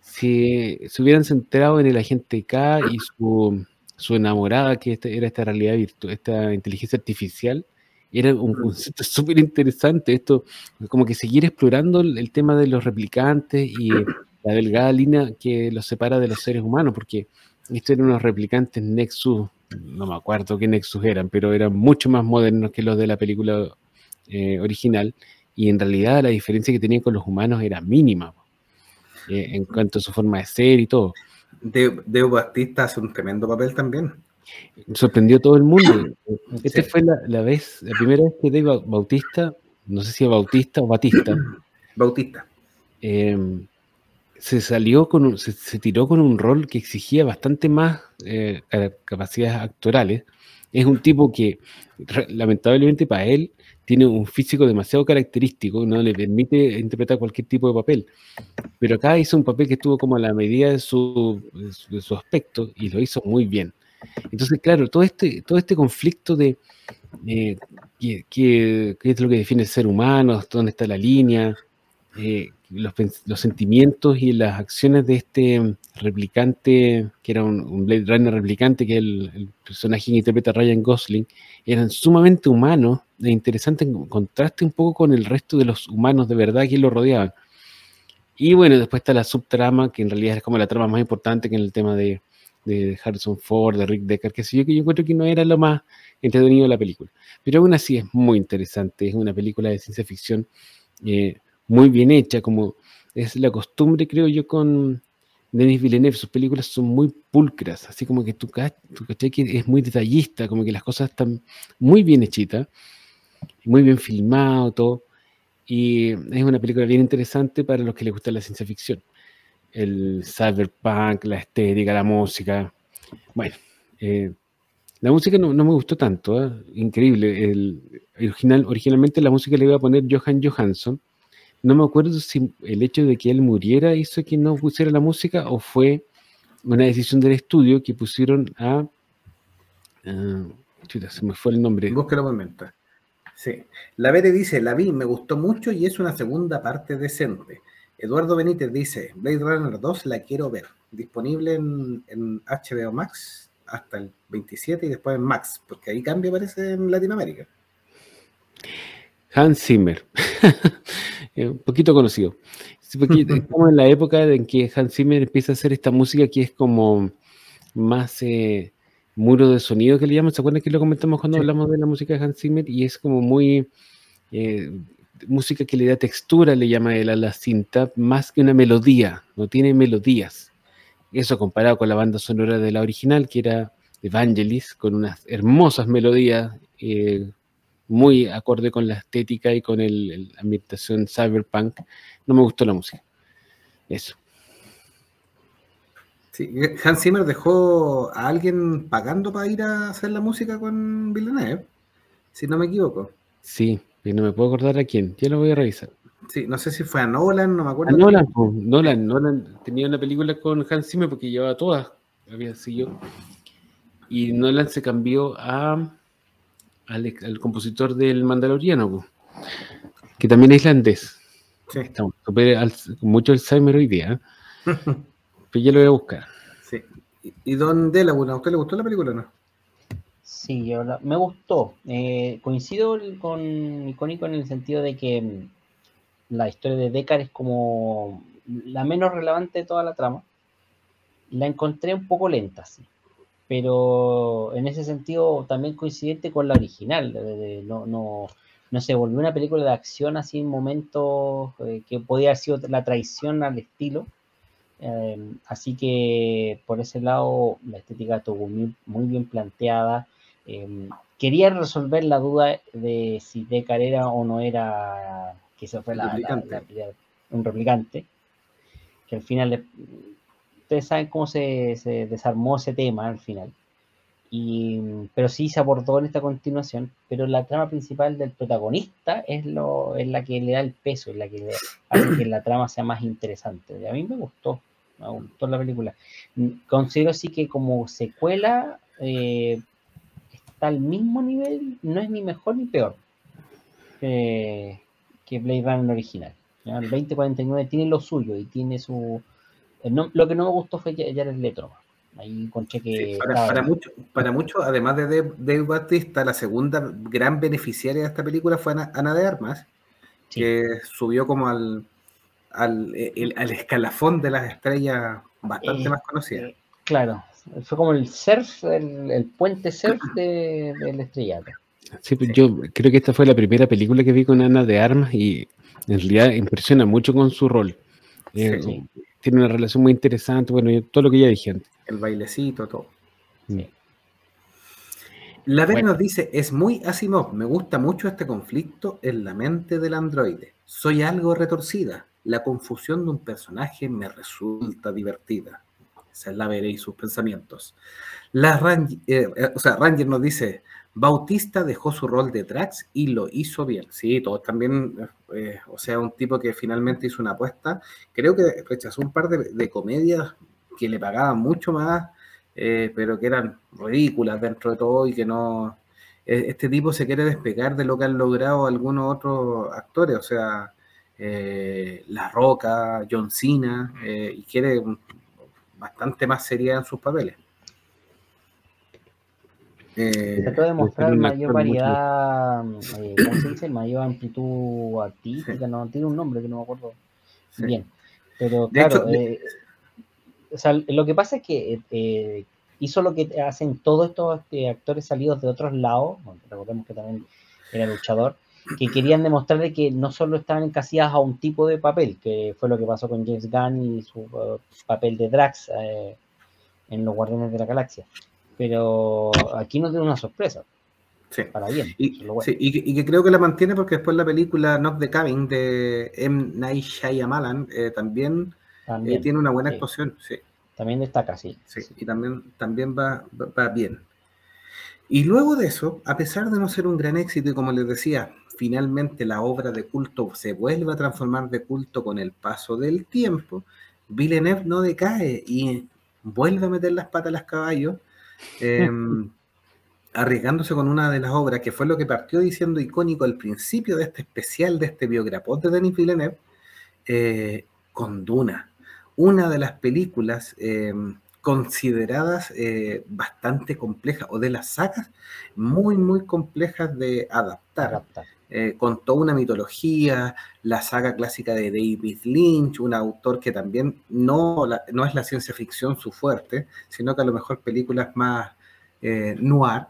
Si se hubieran centrado en el agente K y su, su enamorada, que esta- era esta realidad virtual, esta inteligencia artificial, era un concepto súper interesante. Esto, como que seguir explorando el, el tema de los replicantes y (clears throat) la delgada línea que los separa de los seres humanos, porque estos eran unos replicantes Nexus, no me acuerdo qué Nexus eran, pero eran mucho más modernos que los de la película eh, original, y en realidad la diferencia que tenían con los humanos era mínima eh, en cuanto a su forma de ser y todo. De- Deo Batista hace un tremendo papel también. Sorprendió a todo el mundo. (coughs) Esta Sí. fue la, la vez, la primera vez que Dave Bautista, no sé si es Bautista o Batista, (coughs) Bautista. eh, se salió con un- se, se tiró con un rol que exigía bastante más eh, ca- capacidades actorales. Es un tipo que, lamentablemente para él, tiene un físico demasiado característico, no le permite interpretar cualquier tipo de papel. Pero acá hizo un papel que estuvo como a la medida de su, de su, aspecto y lo hizo muy bien. Entonces, claro, todo este, todo este conflicto de eh, qué, qué- qué es lo que define el ser humano, dónde está la línea, eh, los, sentimientos y las acciones de este replicante, que era un, un Blade Runner replicante, que es el, personaje que interpreta Ryan Gosling, eran sumamente humanos e interesantes en contraste un poco con el resto de los humanos de verdad que lo rodeaban. Y bueno, después está la subtrama, que en realidad es como la trama más importante que en el tema de, de Harrison Ford, de Rick Decker, que sé yo, que yo encuentro que no era lo más entretenido de la película. Pero aún así es muy interesante, es una película de ciencia ficción eh, muy bien hecha, como es la costumbre, creo yo, con Denis Villeneuve. Sus películas son muy pulcras, así como que tú, tú es muy detallista, como que las cosas están muy bien hechitas, muy bien filmado, todo. Y es una película bien interesante para los que les gusta la ciencia ficción. El cyberpunk, la estética, la música. Bueno, eh, la música no, no me gustó tanto, ¿eh? increíble. El, original, originalmente la música le iba a poner Johan Johansson. No me acuerdo si el hecho de que él muriera hizo que no pusiera la música o fue una decisión del estudio que pusieron a. ah, chuta, se me fue el nombre. Búsquelo por mientras. Sí. La Bere dice, la vi, me gustó mucho y es una segunda parte decente. Eduardo Benítez dice, Blade Runner 2 la quiero ver. Disponible en, en HBO Max hasta el 27 y después en Max, porque ahí cambia parece en Latinoamérica. Hans Zimmer, (laughs) Eh, un poquito conocido. (laughs) Estamos en la época en que Hans Zimmer empieza a hacer esta música que es como más eh, muro de sonido que le llaman. ¿Se acuerdan que lo comentamos cuando Sí. hablamos de la música de Hans Zimmer? Y es como muy eh, música que le da textura, le llama él a la cinta, más que una melodía, no tiene melodías. Eso comparado con la banda sonora de la original, que era Evangelis, con unas hermosas melodías, eh, muy acorde con la estética y con el, la ambientación cyberpunk. No me gustó la música. Eso. Sí, Hans Zimmer dejó a alguien pagando para ir a hacer la música con Villeneuve, si no me equivoco. Sí, pero no me puedo acordar a quién. Ya lo voy a revisar. Sí, no sé si fue a Nolan, no me acuerdo. A Nolan, po, Nolan, Nolan tenía una película con Hans Zimmer porque llevaba todas, había sido. Y Nolan se cambió a al, al compositor del Mandaloriano, que también es islandés. Sí, Estamos súper al- con mucho Alzheimer hoy día, ¿eh? (laughs) pero ya lo voy a buscar. sí. Y- Don Delaware, ¿a usted le gustó la película o no? Sí, yo la- me gustó. Eh, coincido con Icónico en el sentido de que mm, la historia de Deckard es como la menos relevante de toda la trama. La encontré un poco lenta, sí. Pero en ese sentido también coincidente con la original. no, no, no se volvió una película de acción así en momentos eh, que podía haber sido la traición al estilo. Eh, así que por ese lado la estética estuvo muy, muy bien planteada. Eh, quería resolver la duda de si Deckard era o no era, que eso fue la, la- Replicante. la- la- un replicante, que al final, ustedes saben cómo se, desarmó ese tema al final. Y, pero sí se abordó en esta continuación, pero la trama principal del protagonista es, lo, es la que le da el peso, es la que hace que la trama sea más interesante. A mí me gustó, me gustó la película. Mm, Considero sí que como secuela eh, está al mismo nivel, no es ni mejor ni peor que, que Blade Runner original. El 2049 tiene lo suyo y tiene su... no- lo que no me gustó fue Ya- Jared Leto. Ahí encontré que... Sí, para, estaba- para muchos, para además de Dave, Dave Bautista, la segunda gran beneficiaria de esta película fue Ana, Ana de Armas, sí. que subió como al, al, el- al escalafón de las estrellas bastante Eh, más conocidas. Eh, claro, fue como el surf, el, el puente surf de- del estrellato. Sí, pues yo creo que esta fue la primera película que vi con Ana de Armas y en realidad impresiona mucho con su rol. Eh, Sí. Tiene una relación muy interesante, bueno, todo lo que ya dije antes. El bailecito, todo. Sí. La Ver Bueno. nos dice, es muy Asimov, me gusta mucho este conflicto en la mente del androide. Soy algo retorcida. La confusión de un personaje me resulta divertida. Esa es la Ver y sus pensamientos. La Ranger, eh, eh, o sea, Ranger nos dice, Bautista dejó su rol de Drax y lo hizo bien. Sí, todos también, eh, o sea, un tipo que finalmente hizo una apuesta. Creo que rechazó un par de, de comedias que le pagaban mucho más eh, pero que eran ridículas dentro de todo y que no... eh, Este tipo se quiere despegar de lo que han logrado algunos otros actores, o sea, eh, La Roca, John Cena, y quiere bastante más seriedad en sus papeles. Eh, Trató de mostrar un mayor variedad, eh, ¿cómo se dice? Mayor amplitud artística, no tiene un nombre que no me acuerdo sí. bien. Pero De claro, hecho, de- eh, o sea, lo que pasa es que eh, hizo lo que hacen todos estos eh, actores salidos de otros lados, bueno, recordemos que también era luchador, que querían demostrar de que no solo estaban encasillados a un tipo de papel, que fue lo que pasó con James Gunn y su papel de Drax eh, en Los Guardianes de la Galaxia. Pero aquí nos dio una sorpresa, sí. para bien. Y, bueno. sí, que, y que creo que la mantiene porque después la película Knock the Cabin de M. Night Shyamalan eh, también eh, tiene una buena sí. actuación. Sí. también destaca, sí. Sí, y también, también va, va, va bien. Y luego de eso, a pesar de no ser un gran éxito, y como les decía, finalmente la obra de culto se vuelve a transformar de culto con el paso del tiempo, Villeneuve no decae y vuelve a meter las patas a los caballos, eh, arriesgándose con una de las obras que fue lo que partió diciendo icónico al principio de este especial, de este biograpot de Denis Villeneuve, eh, con Duna, una de las películas eh, consideradas eh, bastante complejas, o de las sagas muy, muy complejas de Adaptar. Eh, con toda una mitología, la saga clásica de David Lynch, un autor que también no, la- no es la ciencia ficción su fuerte, sino que a lo mejor películas más eh, noir,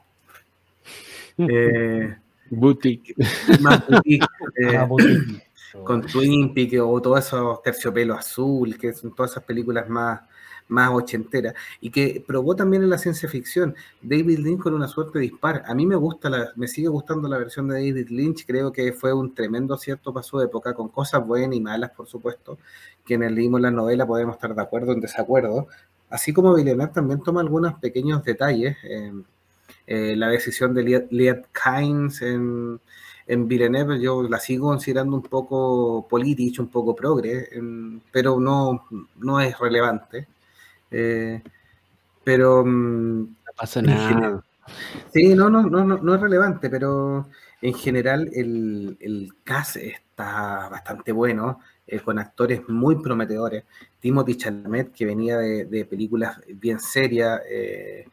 (laughs) eh, Boutique. (laughs) más boutique, (laughs) eh, Ah, boutique. con Twin Peaks o todos esos terciopelo azul, que son todas esas películas más, más ochenteras, y que probó también en la ciencia ficción. David Lynch con una suerte dispar. A mí me gusta, la, me sigue gustando la versión de David Lynch, creo que fue un tremendo acierto paso de época, con cosas buenas y malas, por supuesto. Quienes leímos la novela podemos estar de acuerdo o en desacuerdo. Así como Villeneuve también toma algunos pequeños detalles. eh, la decisión de Liet Kynes en, en Villeneuve yo la sigo considerando un poco político, un poco progre, pero no, no es relevante. Eh, pero... Mm, no pasa nada. Sí, no, no, no, no, es relevante, pero en general el, el cast está bastante bueno, eh, con actores muy prometedores. Timothy Chalamet, que venía de, películas bien serias, eh,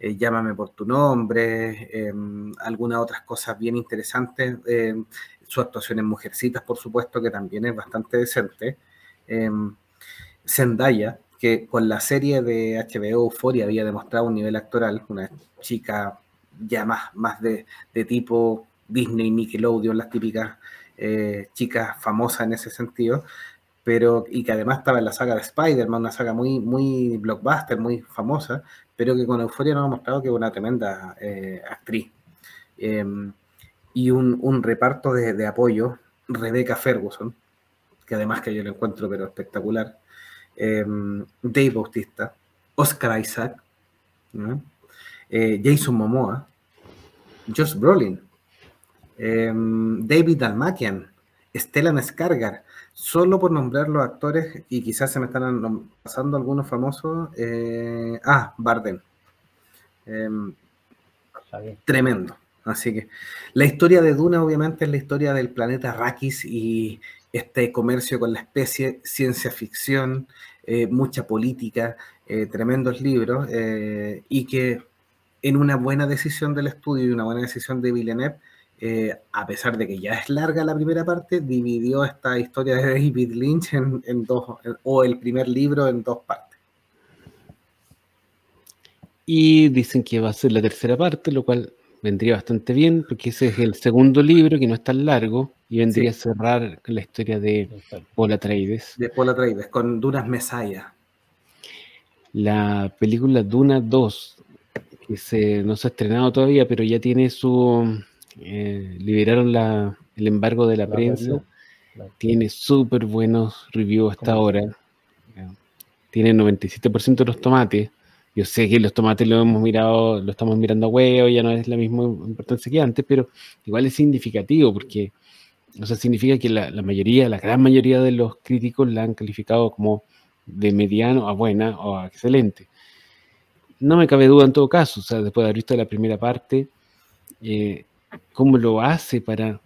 eh, Llámame por tu nombre, em, algunas otras cosas bien interesantes. Em, su actuación en Mujercitas, por supuesto, que también es bastante decente. Em, Zendaya, que con la serie de HBO Euphoria había demostrado un nivel actoral, una chica ya más, más de, de tipo Disney, Nickelodeon, las típicas eh, chicas famosas en ese sentido, pero y que además estaba en la saga de Spider-Man, una saga muy, muy blockbuster, muy famosa, pero que con Euforia nos ha mostrado que es una tremenda eh, actriz. Em, y un, un reparto de, de, apoyo, Rebecca Ferguson, que además que yo lo encuentro pero espectacular, em, Dave Bautista, Oscar Isaac, eh, Jason Momoa, Josh Brolin, em, David Dalmakian, Stellan Skargar, solo por nombrar los actores, y quizás se me están pasando algunos famosos, eh, ah, Barden. Em, tremendo. Así que la historia de Duna obviamente es la historia del planeta Arrakis y este comercio con la especie, ciencia ficción, eh, mucha política, eh, tremendos libros, y que en una buena decisión del estudio y una buena decisión de Villeneuve, eh, a pesar de que ya es larga la primera parte, dividió esta historia de David Lynch en, dos, o el primer libro en dos partes. Y dicen que va a ser la tercera parte, lo cual vendría bastante bien, porque ese es el segundo libro, que no es tan largo, y vendría a cerrar la historia de Paul Atreides. De Paul Atreides, con Dunas Messiah. La película Duna 2, que se, no se ha estrenado todavía, pero ya tiene su, eh, liberaron el embargo de la, prensa. Tiene súper buenos reviews hasta ahora. Tiene 97% de los tomates. Yo sé que los tomates lo hemos mirado, lo estamos mirando a huevo, ya no es la misma importancia que antes, pero igual es significativo porque, o sea, significa que la, mayoría, la gran mayoría de los críticos la han calificado como de mediano a buena o a excelente. No me cabe duda en todo caso, o sea, después de haber visto la primera parte, eh, cómo lo hace para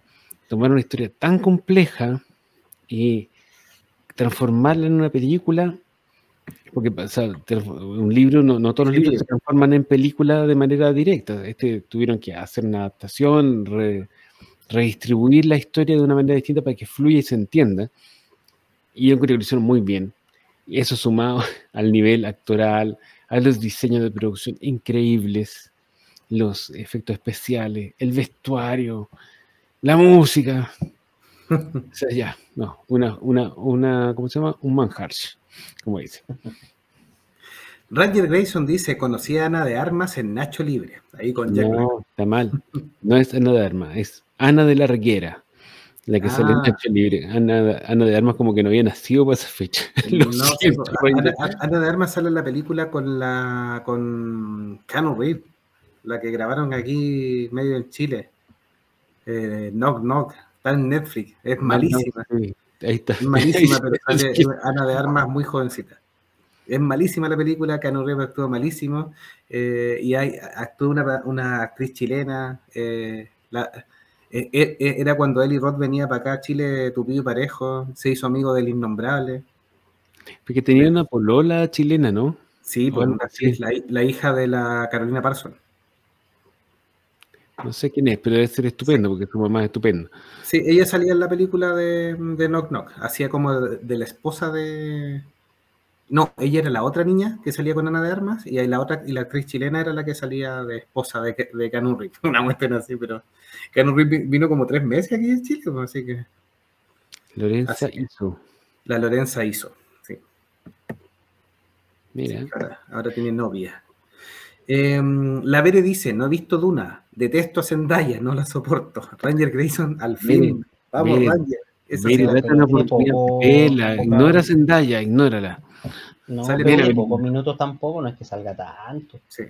tomar una historia tan compleja y transformarla en una película, porque un libro, no, todos los libros se transforman en película de manera directa, este tuvieron que hacer una adaptación, redistribuir la historia de una manera distinta para que fluya y se entienda, y yo creo que lo hicieron muy bien. Y eso sumado (laughs) al nivel actoral, a los diseños de producción increíbles, los efectos especiales, el vestuario, la música. (laughs) o sea, ya, no, una, una, una, ¿cómo se llama? Un manjarch, como dice. Ranger Grayson dice, conocí a Ana de Armas en Nacho Libre, ahí con Jack No, está mal. No es Ana de Armas, es Ana de la Reguera, la que sale en ah. Nacho Libre. Ana, Ana, de Armas como que no había nacido para esa fecha. (laughs) No, Ana, de Armas sale en la película con la con Cano Reed la que grabaron aquí medio en Chile. Eh, knock Knock, está en Netflix, es malísima. Es malísima, (laughs) pero sale Ana de Armas muy jovencita. Es malísima la película, Cano Reeves actuó malísimo, eh, y hay, actuó una, una actriz chilena, eh, era cuando Eli Roth venía para acá a Chile, Tupido y Parejo, se hizo amigo del Innombrable. Porque tenía una polola chilena, ¿no? Sí, pues, la, la, hija de la Carolina Parson. No sé quién es, pero debe ser estupendo porque su mamá es estupenda. Sí, ella salía en la película de, Knock Knock, hacía como de, la esposa de. No, ella era la otra niña que salía con Ana de Armas y la otra y la actriz chilena era la que salía de esposa de, de Canurri. (laughs) Una muestra así, pero Canurri vino como tres meses aquí en Chile, pues, así que. Lorenza hizo. La Lorenza hizo, sí. Mira. ahora tiene novia. Em, la Vere dice, no he visto Duna, detesto a Zendaya, no la soporto. Ranger Grayson, al fin. Vamos, Ranger. mire, date una oportunidad. ignora Zendaya, ignórala. No, Sale pero pocos minutos tampoco, no es que salga tanto. Sí.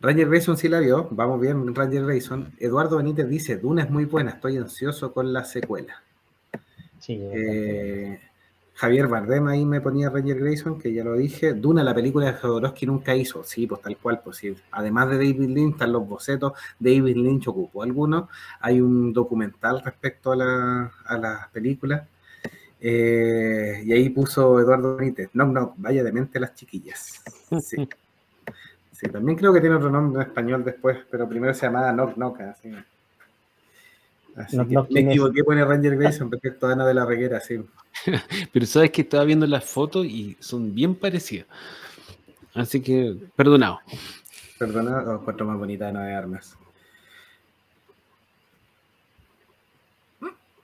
Ranger Grayson sí la vio, vamos bien, Ranger Grayson. Eduardo Benítez dice, Duna es muy buena, estoy ansioso con la secuela. Sí, Eh, Javier Bardem ahí me ponía Ranger Grayson, que ya lo dije. Duna, la película de Jodorowsky nunca hizo. Sí, pues tal cual. Pues sí. Además de David Lynch, están los bocetos. David Lynch ocupó algunos. Hay un documental respecto a la, a las películas. Eh, y ahí puso Eduardo Benítez. No, no, vaya de mente las chiquillas. Sí. (laughs) Sí, también creo que tiene otro nombre en español después, pero primero se llamaba Knock Knock. Así, Así Knock que Knock, me equivoqué, pone Ranger Grayson respecto a Ana de la Reguera, sí. (laughs) Pero sabes que estaba viendo las fotos y son bien parecidas. Así que, perdonado. Perdona, os encuentro más bonita Ana de Armas.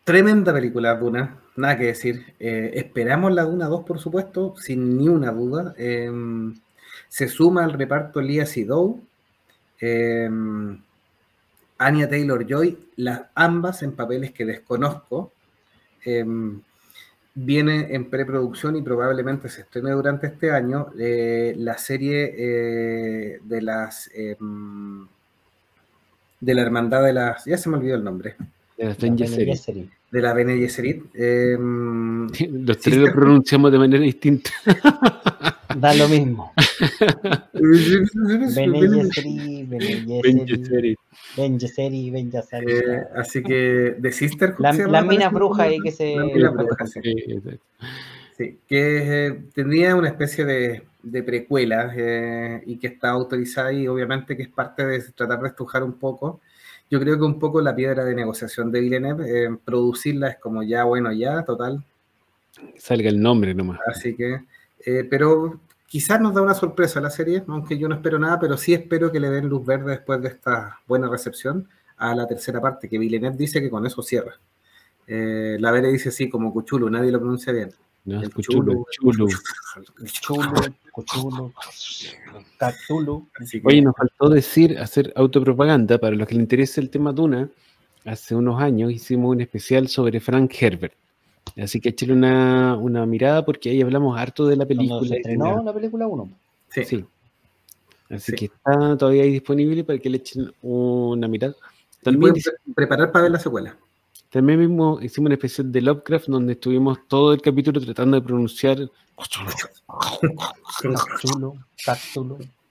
Tremenda película, Duna. Nada que decir. Eh, esperamos la Duna 2, por supuesto, sin ni una duda. Eh, se suma al reparto Lia Seydoux, eh, Anya Taylor Joy, las ambas en papeles que desconozco. Eh, viene en preproducción y probablemente se estrene durante este año eh, la serie eh, de las eh, de la hermandad de las ya se me olvidó el nombre De La Bene Gesserit. De la Bene Gesserit eh, Los tres Sister- lo pronunciamos de manera distinta. (laughs) Da lo mismo. (laughs) Bene Bene- Gesserit, Bene Bene Gesserit, Gesserit. Ben Gesserit, Ben Gesserit. eh, así que de Sister La- ¿se llama las la minas película? brujas ahí que se- Las minas brujas, sí. Sí, que eh, tendría una especie de, de precuela eh, y que está autorizada y obviamente que es parte de tratar de estrujar un poco. Yo creo que un poco la piedra de negociación de Villeneuve, eh, producirla es como ya, bueno, ya, total. Salga el nombre nomás. Así que, eh, pero quizás nos da una sorpresa la serie, aunque yo no espero nada, pero sí espero que le den luz verde después de esta buena recepción a la tercera parte, que Villeneuve dice que con eso cierra. Eh, la Vere dice sí, como Cuchulo, nadie lo pronuncia bien. ¿no? El Cuchulo, chulo. Chulo, Cuchulo, que- Oye, nos faltó decir, hacer autopropaganda para los que les interese el tema Duna. Hace unos años hicimos un especial sobre Frank Herbert. Así que échale una, una mirada porque ahí hablamos harto de la película. Se estrenó la- la película 1. sí. Sí. Así Sí. que está todavía ahí disponible para que le echen una mirada. Y También, pueden pre- preparar para ver la secuela. también mismo hicimos un especial de Lovecraft donde estuvimos todo el capítulo tratando de pronunciar. (laughs)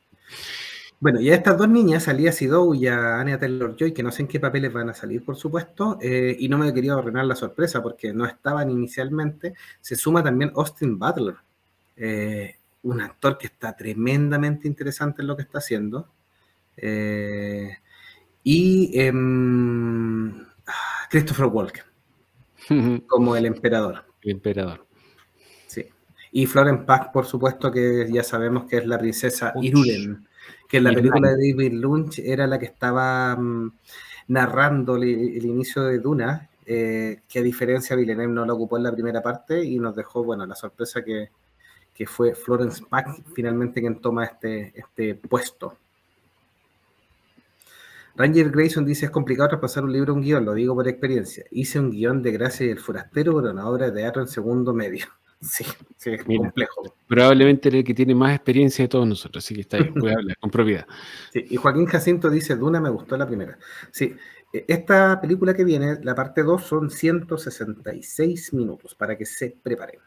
Bueno, y a estas dos niñas, a Lia y a Anya Taylor-Joy, que no sé en qué papeles van a salir, por supuesto, eh, y no me he querido arruinar la sorpresa porque no estaban inicialmente, se suma también Austin Butler, eh, un actor que está tremendamente interesante en lo que está haciendo. Eh, y em, ah, Christopher Walken, el (laughs) como el emperador. emperador. Sí. Y Florence Pugh, por supuesto, que ya sabemos que es la princesa. Irulen, que en la película de David Lynch era la que estaba mm, narrando el, el inicio de Duna, eh, que a diferencia Villeneuve no la ocupó en la primera parte y nos dejó, bueno, la sorpresa que, que fue Florence Pugh finalmente quien toma este, este puesto. Ranger Grayson dice, es complicado traspasar un libro a un guion, lo digo por experiencia. Hice un guion de Gracia y el Forastero, pero una obra de teatro en segundo medio. Sí, sí, es Mira. complejo. Probablemente el que tiene más experiencia de todos nosotros, así que está bien, (laughs) puede hablar con propiedad. Sí, y Joaquín Jacinto dice, Duna me gustó la primera. Sí, eh, esta película que viene, la parte 2, son 166 minutos para que se preparen.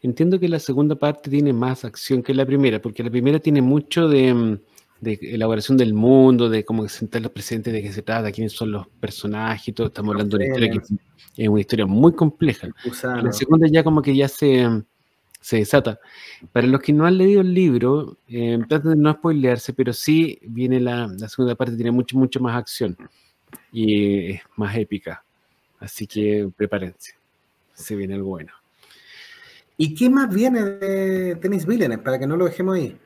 Entiendo que la segunda parte tiene más acción que la primera, porque la primera tiene mucho de, mm, de elaboración del mundo, de cómo sentar los presentes, de qué se trata, quiénes son los personajes y todo. Estamos hablando de una historia que es una historia muy compleja. La segunda ya como que ya se, se desata. Para los que no han leído el libro, eh, traten de no spoilearse, pero sí viene la, la segunda parte, tiene mucho, mucho más acción y es más épica. Así que prepárense, se viene algo bueno. ¿Y qué más viene de Tennis Villeneuve? Para que no lo dejemos ahí.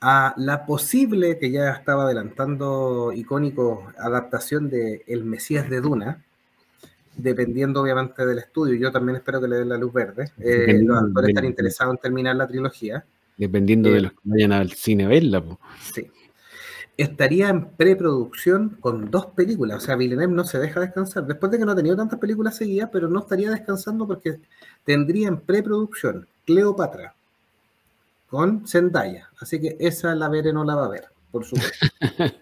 A la posible, que ya estaba adelantando icónico, adaptación de El Mesías de Duna, dependiendo obviamente del estudio. Yo también espero que le den la luz verde. Eh, los actores están interesados en terminar la trilogía. Dependiendo Eh, de los que vayan al cine a verla. po. Sí. Estaría en preproducción con dos películas. O sea, Villeneuve no se deja descansar. Después de que no ha tenido tantas películas seguidas, pero no estaría descansando porque tendría en preproducción Cleopatra con Zendaya. Así que esa la veré no la va a ver. por supuesto. (laughs)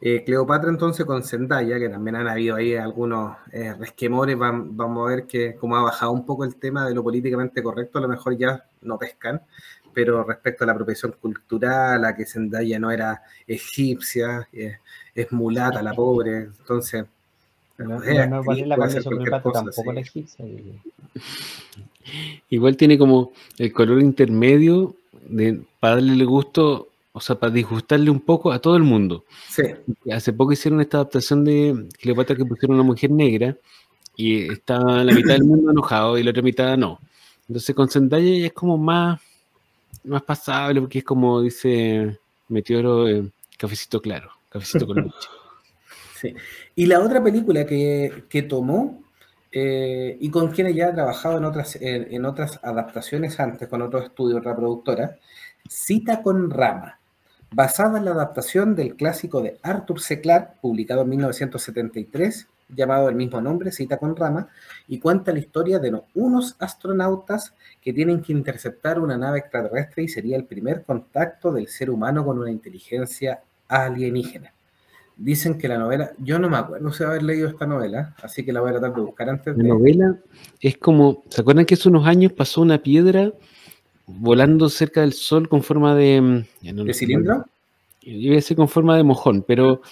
Eh, Cleopatra entonces con Zendaya, que también han habido ahí algunos eh, resquemores, vamos a ver que como ha bajado un poco el tema de lo políticamente correcto, a lo mejor ya no pescan, pero respecto a la apropiación cultural, a que Zendaya no era egipcia, eh, es mulata la pobre, entonces... No, no, no la tampoco la. (laughs) Igual tiene como el color intermedio de, para darle el gusto, o sea, para disgustarle un poco a todo el mundo. Sí. Hace poco hicieron esta adaptación de Cleopatra que pusieron una mujer negra y está la mitad del mundo enojado y la otra mitad no. Entonces con Zendaya es como más, más pasable porque es como dice Meteoro, eh, cafecito claro, cafecito con leche. Sí. Y la otra película que, que tomó eh, y con quienes ya ha trabajado en otras, en, otras adaptaciones antes, con otros estudios, otra productora, Cita con Rama, basada en la adaptación del clásico de Arthur C. Clarke, publicado en 1973, llamado del mismo nombre, Cita con Rama, y cuenta la historia de unos astronautas que tienen que interceptar una nave extraterrestre y sería el primer contacto del ser humano con una inteligencia alienígena dicen que la novela, yo no me acuerdo de haber leído esta novela, así que la voy a tratar de buscar antes. La novela es como, ¿se acuerdan que hace unos años pasó una piedra volando cerca del sol con forma de... Mm, ¿De cilindro? Yo iba a decir con forma de mojón, pero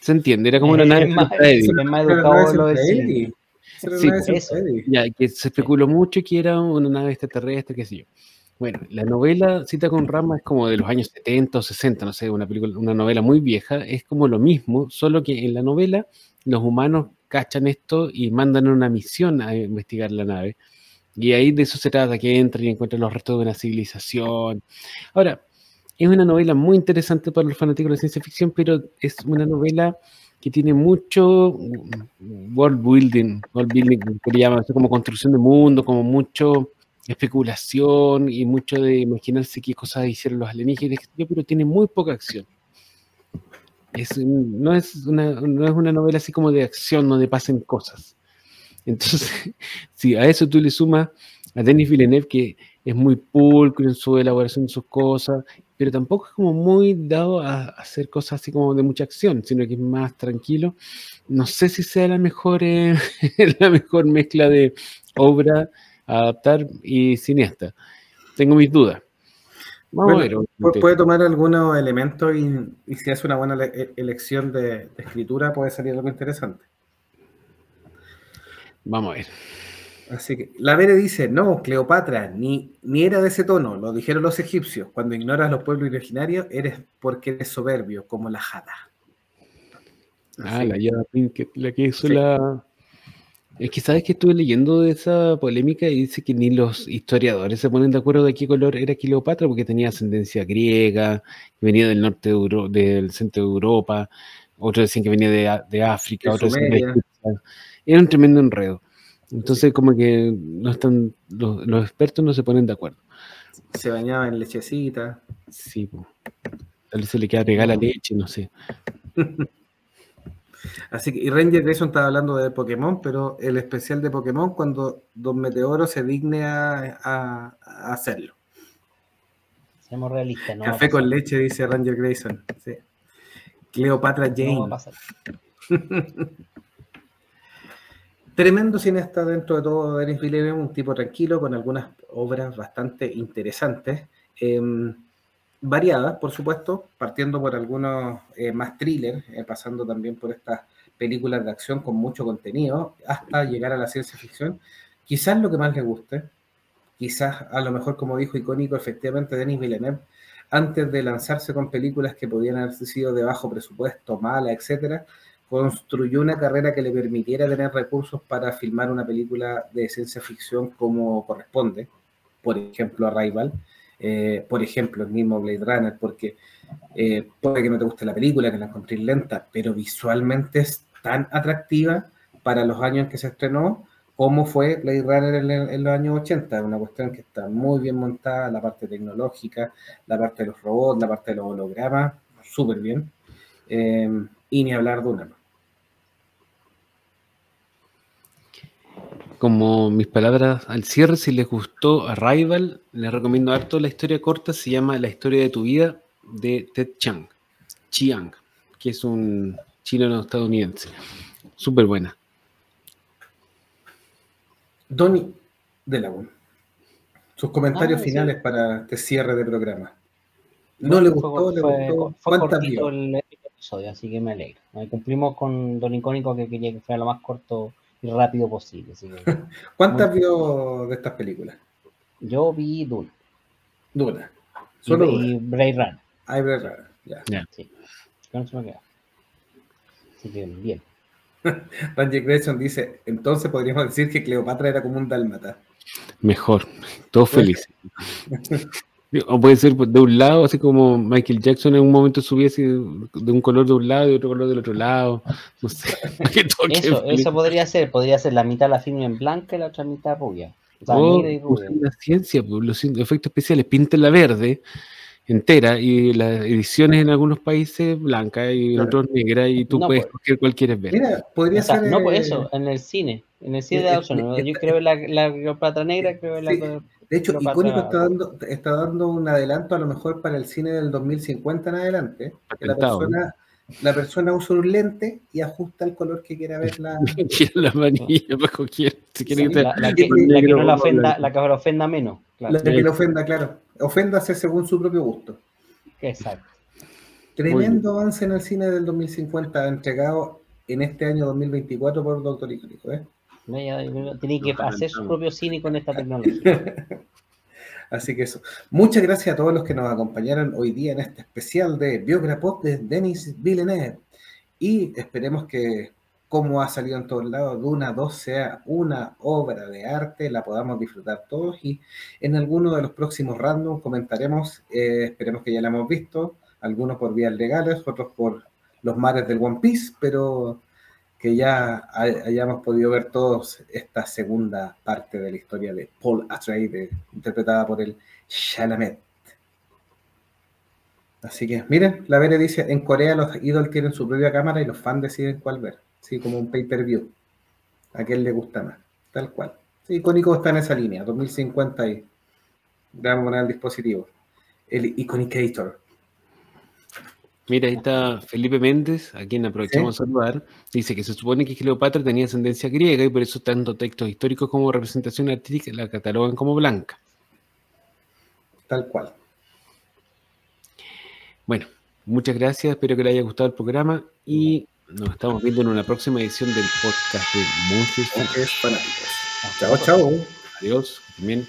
se entiende, era como una nave... Es más, de Sí, ya, que se especuló mucho que era una nave extraterrestre, qué sé yo. Bueno, la novela Cita con Rama es como de los años 70 o 60, no sé, una película, una novela muy vieja, es como lo mismo, solo que en la novela los humanos cachan esto y mandan una misión a investigar la nave. Y ahí de eso se trata, que entran y encuentran los restos de una civilización. Ahora, es una novela muy interesante para los fanáticos de ciencia ficción, pero es una novela que tiene mucho world building, world building, que le llaman, como construcción de mundo, como mucho especulación y mucho de imaginarse qué cosas hicieron los alienígenas, pero tiene muy poca acción. Es, no, es una, no es una novela así como de acción donde pasen cosas. Entonces, (laughs) si a eso tú le sumas a Denis Villeneuve, que es muy pulcro en su elaboración de sus cosas, pero tampoco es como muy dado a, hacer cosas así como de mucha acción, sino que es más tranquilo. No sé si sea la mejor, eh, (laughs) la mejor mezcla de obra adaptar y cineasta. Tengo mis dudas. puede tomar algunos elementos y, si hace una buena e, elección de, escritura puede salir algo interesante. Vamos a ver. Así que la Vere dice, no, Cleopatra, ni, ni era de ese tono, lo dijeron los egipcios, cuando ignoras los pueblos originarios eres porque eres soberbio, como la jada. Ah, la Yada la que hizo la, es que sabes que estuve leyendo de esa polémica y dice que ni los historiadores se ponen de acuerdo de qué color era Cleopatra porque tenía ascendencia griega, venía del norte de del centro de Europa, otros decían que venía de, África, otros decían de Era un tremendo enredo. Entonces, como que no están, los, expertos no se ponen de acuerdo. Se bañaba en lechecita. Sí, tal vez se le queda pegar la leche, no sé. (laughs) Así que, y Ranger Grayson estaba hablando de Pokémon, pero el especial de Pokémon cuando Don Meteoro se digne a, hacerlo. Seamos realistas, ¿no? Café con leche, dice Ranger Grayson. Sí. Cleopatra Jane. (laughs) Tremendo cineasta dentro de todo Denis Villeneuve, un tipo tranquilo con algunas obras bastante interesantes. Em, variadas, por supuesto, partiendo por algunos eh, más thrillers, eh, pasando también por estas películas de acción con mucho contenido, hasta llegar a la ciencia ficción. Quizás lo que más le guste, quizás a lo mejor, como dijo icónico, efectivamente, Denis Villeneuve, antes de lanzarse con películas que podían haber sido de bajo presupuesto, mala, etcétera, construyó una carrera que le permitiera tener recursos para filmar una película de ciencia ficción como corresponde, por ejemplo, Arrival, eh, por ejemplo, el mismo Blade Runner, porque eh, puede que no te guste la película, que la encontré lenta, pero visualmente es tan atractiva para los años en que se estrenó como fue Blade Runner en, los años 80. Es una cuestión que está muy bien montada, la parte tecnológica, la parte de los robots, la parte de los hologramas, súper bien. Eh, y ni hablar de una. Como mis palabras al cierre, si les gustó Arrival, les recomiendo harto la historia corta, se llama La historia de tu vida, de Ted Chiang, Chiang, que es un chileno estadounidense. Súper buena. Donny de la UN. Sus comentarios Ah, sí. finales para este cierre de programa. ¿No le gustó? Fue, ¿Le fue- gustó? fue ¿Cuántas cortito vio? el episodio, así que me alegro. Cumplimos con Don Icónico que quería que fuera lo más corto y rápido posible. Así que (laughs) ¿Cuántas vio de estas películas? yo vi Duna. y, Solo y Duna. Blade Runner. Ay, Blade Runner, ya. Con eso me quedo. Así que bien. (laughs) Ranger Grayson dice, entonces podríamos decir que Cleopatra era como un dálmata. Mejor, todos felices. (laughs) O puede ser de un lado, así como Michael Jackson en un momento subía así de un color de un lado y otro color del otro lado. No sé. (laughs) Eso, eso podría ser. Podría ser la mitad la firma en blanca y la otra mitad rubia. O sea, O negra y rubia. usan la ciencia, pues, los efectos especiales, pinten la verde entera y las ediciones en algunos países blanca y en Claro. otros negra y tú No, puedes pues. escoger cuál quieres ver. Mira, podría O sea, ser... no por eh, eso, en el cine. En el cine de eh, adopción. ¿no? eh, Yo quiero ver la, la Cleopatra negra, quiero ver la. Sí. De hecho, Cleopatra- Icónico está dando, está dando un adelanto a lo mejor para el cine del 2050 en adelante. Que la persona, la persona usa un lente y ajusta el color que quiera ver la... (laughs) La manilla. Si quiere Sí, que te- La, la que, la que no la ofenda, la que la ofenda menos. Claro. la que ofenda, claro. Oféndase según su propio gusto. Exacto. Tremendo avance en el cine del 2050 entregado en este año 2024 por Doctor Icónico. ¿eh? No, Tiene que hacer su propio cine con esta tecnología. (laughs) Así que eso. Muchas gracias a todos los que nos acompañaron hoy día en este especial de Biograpod de Denis Villeneuve. Y esperemos que, como ha salido en todos lados, Duna 2 sea una obra de arte, la podamos disfrutar todos. Y en alguno de los próximos random comentaremos, eh, esperemos que ya la hemos visto, algunos por vías legales, otros por los mares del One Piece, pero que ya hay- hayamos podido ver todos esta segunda parte de la historia de Paul Atreides, interpretada por el Chalamet. Así que, miren, la Vere dice, en Corea los idols tienen su propia cámara y los fans deciden cuál ver. Sí, como un pay-per-view. A quién le gusta más. Tal cual. Sí, Icónico está en esa línea, 2050 y vamos a el dispositivo. El Iconicator. Mira, ahí está Felipe Méndez, a quien aprovechamos a saludar. Dice que se supone que Cleopatra tenía ascendencia griega y por eso tanto textos históricos como representación artística la catalogan como blanca. Tal cual. Bueno, muchas gracias, espero que les haya gustado el programa y nos estamos viendo en una próxima edición del podcast de Monjes. Fanáticos. Chao, chao. Adiós, también.